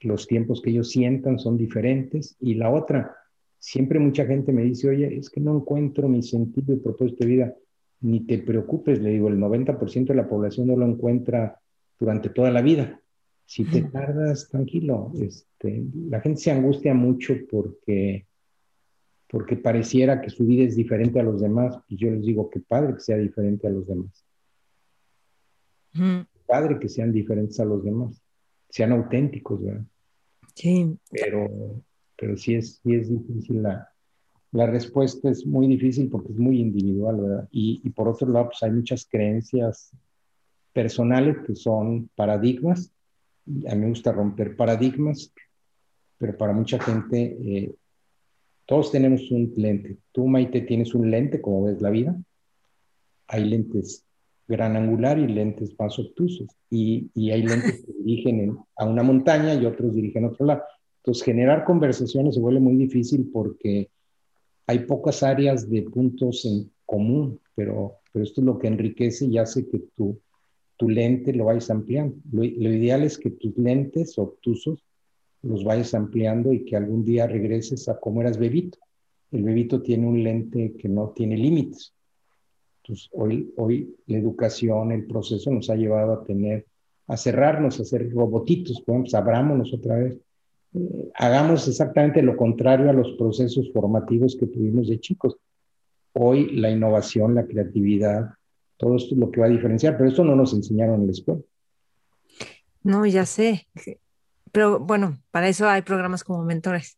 los tiempos que ellos sientan son diferentes. Y la otra, siempre mucha gente me dice, oye, es que no encuentro mi sentido y propósito de vida. Ni te preocupes, le digo, el 90% de la población no lo encuentra durante toda la vida. Si te tardas, tranquilo. Este, la gente se angustia mucho porque, porque pareciera que su vida es diferente a los demás. Y yo les digo, que padre que sea diferente a los demás. Padre que sean diferentes a los demás. Sean auténticos, ¿verdad? Sí. Pero pero sí es, sí es difícil la, la respuesta es muy difícil porque es muy individual, ¿verdad? Y, y, por otro lado, pues hay muchas creencias personales que son paradigmas. A mí me gusta romper paradigmas, pero para mucha gente, eh, todos tenemos un lente. Tú, Maite, tienes un lente, como ves la vida. Hay lentes gran angular y lentes más obtusos. Y, y hay lentes que dirigen en, a una montaña y otros dirigen a otro lado. Entonces, generar conversaciones se vuelve muy difícil porque hay pocas áreas de puntos en, común, pero, pero esto es lo que enriquece y hace que tu, tu lente lo vayas ampliando. Lo, lo ideal es que tus lentes obtusos los vayas ampliando y que algún día regreses a como eras bebito. El bebito tiene un lente que no tiene límites. Entonces, hoy, hoy la educación, el proceso nos ha llevado a tener, a cerrarnos, a ser robotitos, pues abrámonos otra vez. Eh, hagamos exactamente lo contrario a los procesos formativos que tuvimos de chicos. Hoy la innovación, la creatividad, todo esto es lo que va a diferenciar, pero esto no nos enseñaron en la escuela. No, ya sé. Pero bueno, para eso hay programas como mentores.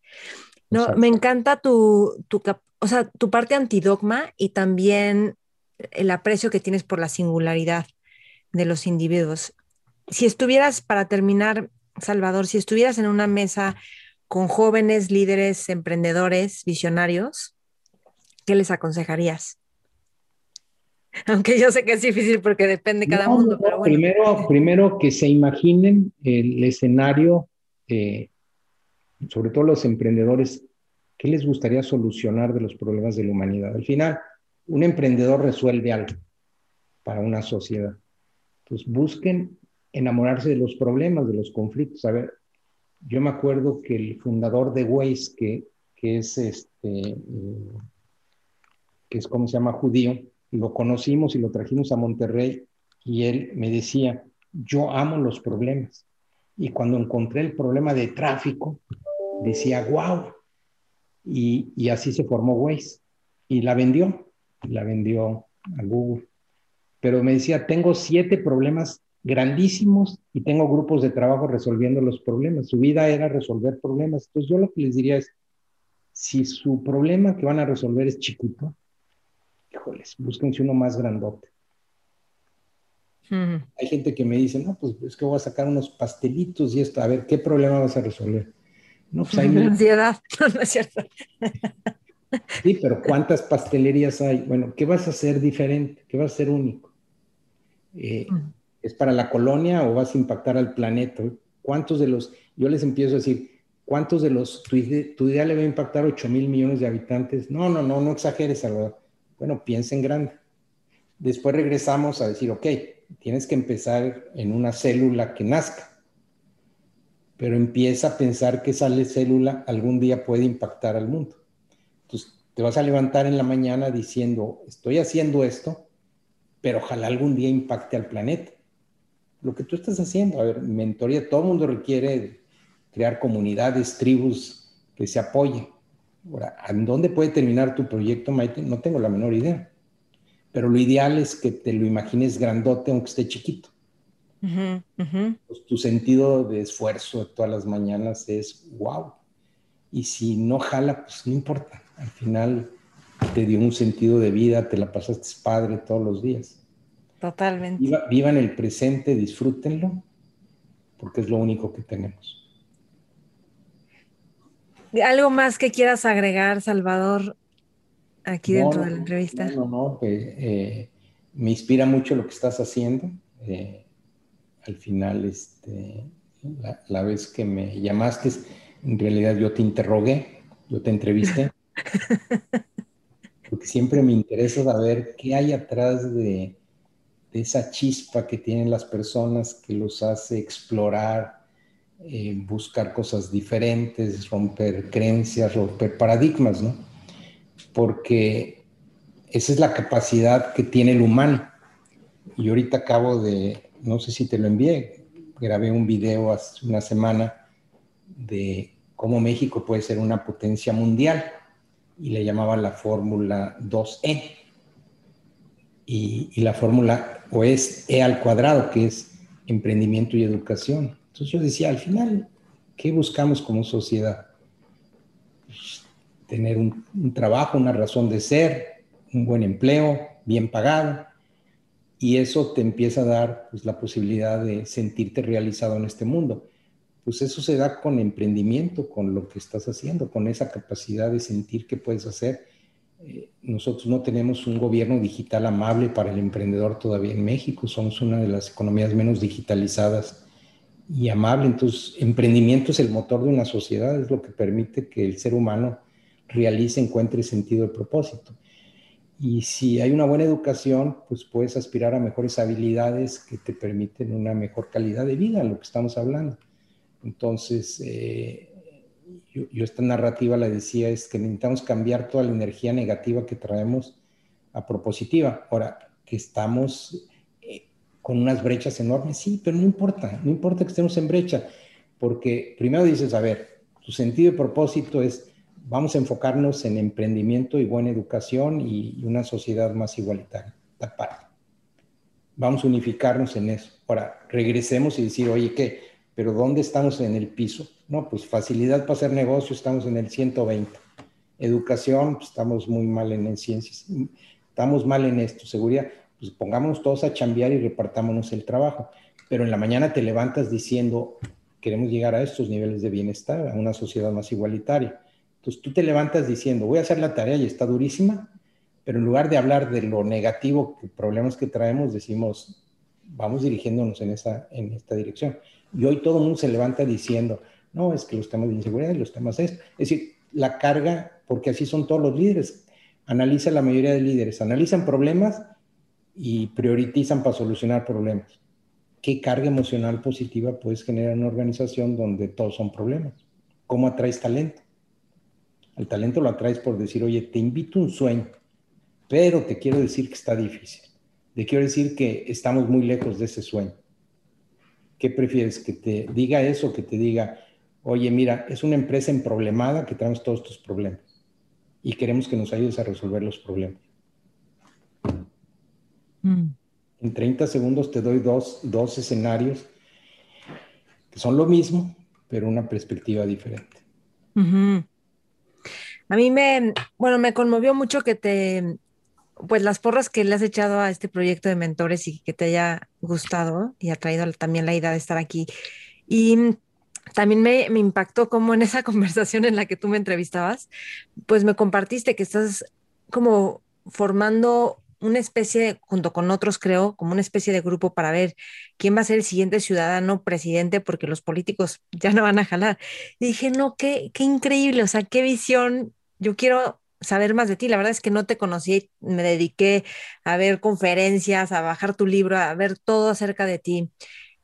No, me encanta tu, tu, o sea, tu parte antidogma y también el aprecio que tienes por la singularidad de los individuos. Si estuvieras, para terminar, Salvador, si estuvieras en una mesa con jóvenes líderes, emprendedores, visionarios, ¿qué les aconsejarías? Aunque yo sé que es difícil porque depende cada mundo. pero primero, primero que se imaginen el escenario, eh, sobre todo los emprendedores, ¿qué les gustaría solucionar de los problemas de la humanidad? Al final, un emprendedor resuelve algo para una sociedad. Pues busquen enamorarse de los problemas, de los conflictos. A ver, yo me acuerdo que el fundador de Waze, que, que es este, que es como se llama judío, lo conocimos y lo trajimos a Monterrey y él me decía, yo amo los problemas. Y cuando encontré el problema de tráfico, decía, wow. Y, y así se formó Waze. Y la vendió, la vendió a Google. Pero me decía, tengo siete problemas grandísimos y tengo grupos de trabajo resolviendo los problemas. Su vida era resolver problemas. Entonces yo lo que les diría es, si su problema que van a resolver es chiquito, híjoles, búsquense uno más grandote. Hay gente que me dice, no, pues es que voy a sacar unos pastelitos y esto, a ver, ¿qué problema vas a resolver? No, pues hay... Ansiedad, no, es cierto. sí, pero ¿cuántas pastelerías hay? Bueno, ¿qué vas a hacer diferente? ¿Qué vas a hacer único? Eh, ¿Es para la colonia o vas a impactar al planeta? ¿Cuántos de los, yo les empiezo a decir, ¿cuántos de los, tu, idea le va a impactar 8 mil millones de habitantes? No, no, no, no exageres, Salvador. Bueno, piensa en grande. Después regresamos a decir, ok, tienes que empezar en una célula que nazca, pero empieza a pensar que esa célula algún día puede impactar al mundo. Entonces, te vas a levantar en la mañana diciendo, estoy haciendo esto, pero ojalá algún día impacte al planeta lo que tú estás haciendo. A ver, mentoría, todo el mundo requiere crear comunidades, tribus que se apoyen. Ahora, ¿en dónde puede terminar tu proyecto, Maite? No tengo la menor idea. Pero lo ideal es que te lo imagines grandote, aunque esté chiquito. Pues tu sentido de esfuerzo todas las mañanas es wow. Y si no jala, pues no importa. Al final te dio un sentido de vida, te la pasaste padre todos los días. Totalmente. vivan el presente, disfrútenlo, porque es lo único que tenemos. ¿Algo más que quieras agregar, Salvador, aquí dentro de la entrevista? No, no, pues, eh, me inspira mucho lo que estás haciendo. Eh, al final, este, la, la, vez que me llamaste, en realidad yo te interrogué, yo te entrevisté, porque siempre me interesa saber qué hay atrás de, esa chispa que tienen las personas que los hace explorar, eh, buscar cosas diferentes, romper creencias, romper paradigmas, ¿no? Porque esa es la capacidad que tiene el humano. Y ahorita acabo de, no sé si te lo envié, grabé un video hace una semana de cómo México puede ser una potencia mundial y le llamaba la fórmula 2E. Y, y la fórmula o es E al cuadrado, que es emprendimiento y educación. Entonces yo decía, al final, ¿qué buscamos como sociedad? Pues, tener un, trabajo, una razón de ser, un buen empleo, bien pagado, y eso te empieza a dar pues, la posibilidad de sentirte realizado en este mundo. Pues eso se da con emprendimiento, con lo que estás haciendo, con esa capacidad de sentir que puedes hacer eh, nosotros no tenemos un gobierno digital amable para el emprendedor todavía en México. Somos una de las economías menos digitalizadas y amable. Entonces, emprendimiento es el motor de una sociedad, es lo que permite que el ser humano realice, encuentre sentido de propósito. Y si hay una buena educación, pues puedes aspirar a mejores habilidades que te permiten una mejor calidad de vida, lo que estamos hablando. Entonces, eh, yo, esta narrativa la decía, es que necesitamos cambiar toda la energía negativa que traemos a propositiva. Ahora, que estamos con unas brechas enormes, sí, pero no importa, no importa que estemos en brecha, porque primero dices, a ver, tu sentido de propósito es vamos a enfocarnos en emprendimiento y buena educación y, una sociedad más igualitaria. Vamos a unificarnos en eso. Ahora, regresemos y decir, oye, ¿qué? ¿Pero dónde estamos en el piso? No, pues facilidad para hacer negocio, estamos en el 120. Educación, pues estamos muy mal en, ciencias. Estamos mal en esto. Seguridad, pues pongámonos todos a chambear y repartámonos el trabajo. Pero en la mañana te levantas diciendo, queremos llegar a estos niveles de bienestar, a una sociedad más igualitaria entonces tú te levantas diciendo, voy a hacer la tarea y está durísima, pero en lugar de hablar de lo negativo, problemas que traemos, decimos, vamos dirigiéndonos en, esa, en esta dirección. Y hoy todo el mundo se levanta diciendo, no, es que los temas de inseguridad y los temas de esto. Es decir, la carga, porque así son todos los líderes. Analiza la mayoría de líderes, analizan problemas y priorizan para solucionar problemas. ¿Qué carga emocional positiva puedes generar en una organización donde todos son problemas? ¿Cómo atraes talento? Al talento lo atraes por decir, oye, te invito a un sueño, pero te quiero decir que está difícil. Te quiero decir que estamos muy lejos de ese sueño. ¿Qué prefieres? ¿Que te diga eso? ¿Que te diga, oye, mira, es una empresa en problemada que tenemos todos estos problemas y queremos que nos ayudes a resolver los problemas? Mm. En 30 segundos te doy dos, dos escenarios que son lo mismo, pero una perspectiva diferente. A mí me, bueno, me conmovió mucho que te, pues las porras que le has echado a este proyecto de mentores y que te haya gustado y ha traído también la idea de estar aquí. Y también me, me, impactó como en esa conversación en la que tú me entrevistabas, pues me compartiste que estás como formando una especie, junto con otros creo, como una especie de grupo para ver quién va a ser el siguiente ciudadano presidente, porque los políticos ya no van a jalar. Y dije, no, qué, qué increíble, o sea, qué visión yo quiero saber más de ti. La verdad es que no te conocí, me dediqué a ver conferencias, a bajar tu libro, a ver todo acerca de ti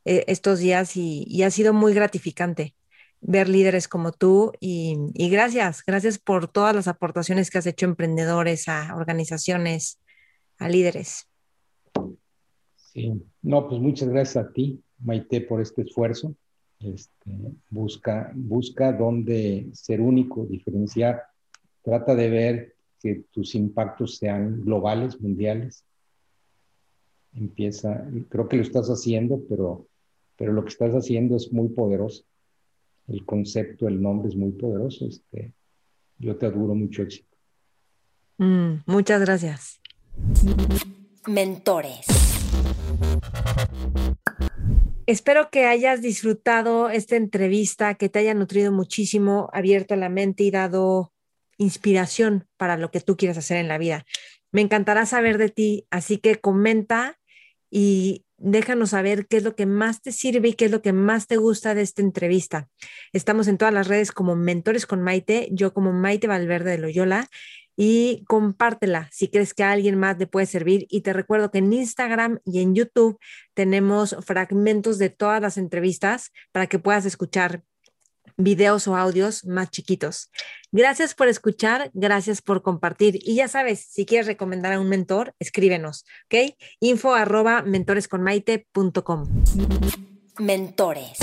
eh, estos días y, ha sido muy gratificante ver líderes como tú y, y, gracias, gracias por todas las aportaciones que has hecho a emprendedores, a organizaciones, a líderes. Sí, no, pues muchas gracias a ti, Maite, por este esfuerzo. Este, busca, busca dónde ser único, diferenciar Trata de ver que tus impactos sean globales, mundiales. Empieza, creo que lo estás haciendo, pero, pero lo que estás haciendo es muy poderoso. El concepto, el nombre es muy poderoso. Este, yo te adoro mucho éxito. Mm, muchas gracias. Mentores. Espero que hayas disfrutado esta entrevista, que te haya nutrido muchísimo, abierto la mente y dado inspiración para lo que tú quieres hacer en la vida. Me encantará saber de ti, así que comenta y déjanos saber qué es lo que más te sirve y qué es lo que más te gusta de esta entrevista. Estamos en todas las redes como Mentores con Maite, yo como Maite Valverde de Loyola y compártela si crees que a alguien más le puede servir. Y te recuerdo que en Instagram y en YouTube tenemos fragmentos de todas las entrevistas para que puedas escuchar videos o audios más chiquitos. Gracias por escuchar, gracias por compartir. Y ya sabes, si quieres recomendar a un mentor, escríbenos, ¿ok? Info arroba mentoresconmaite.com. Mentores.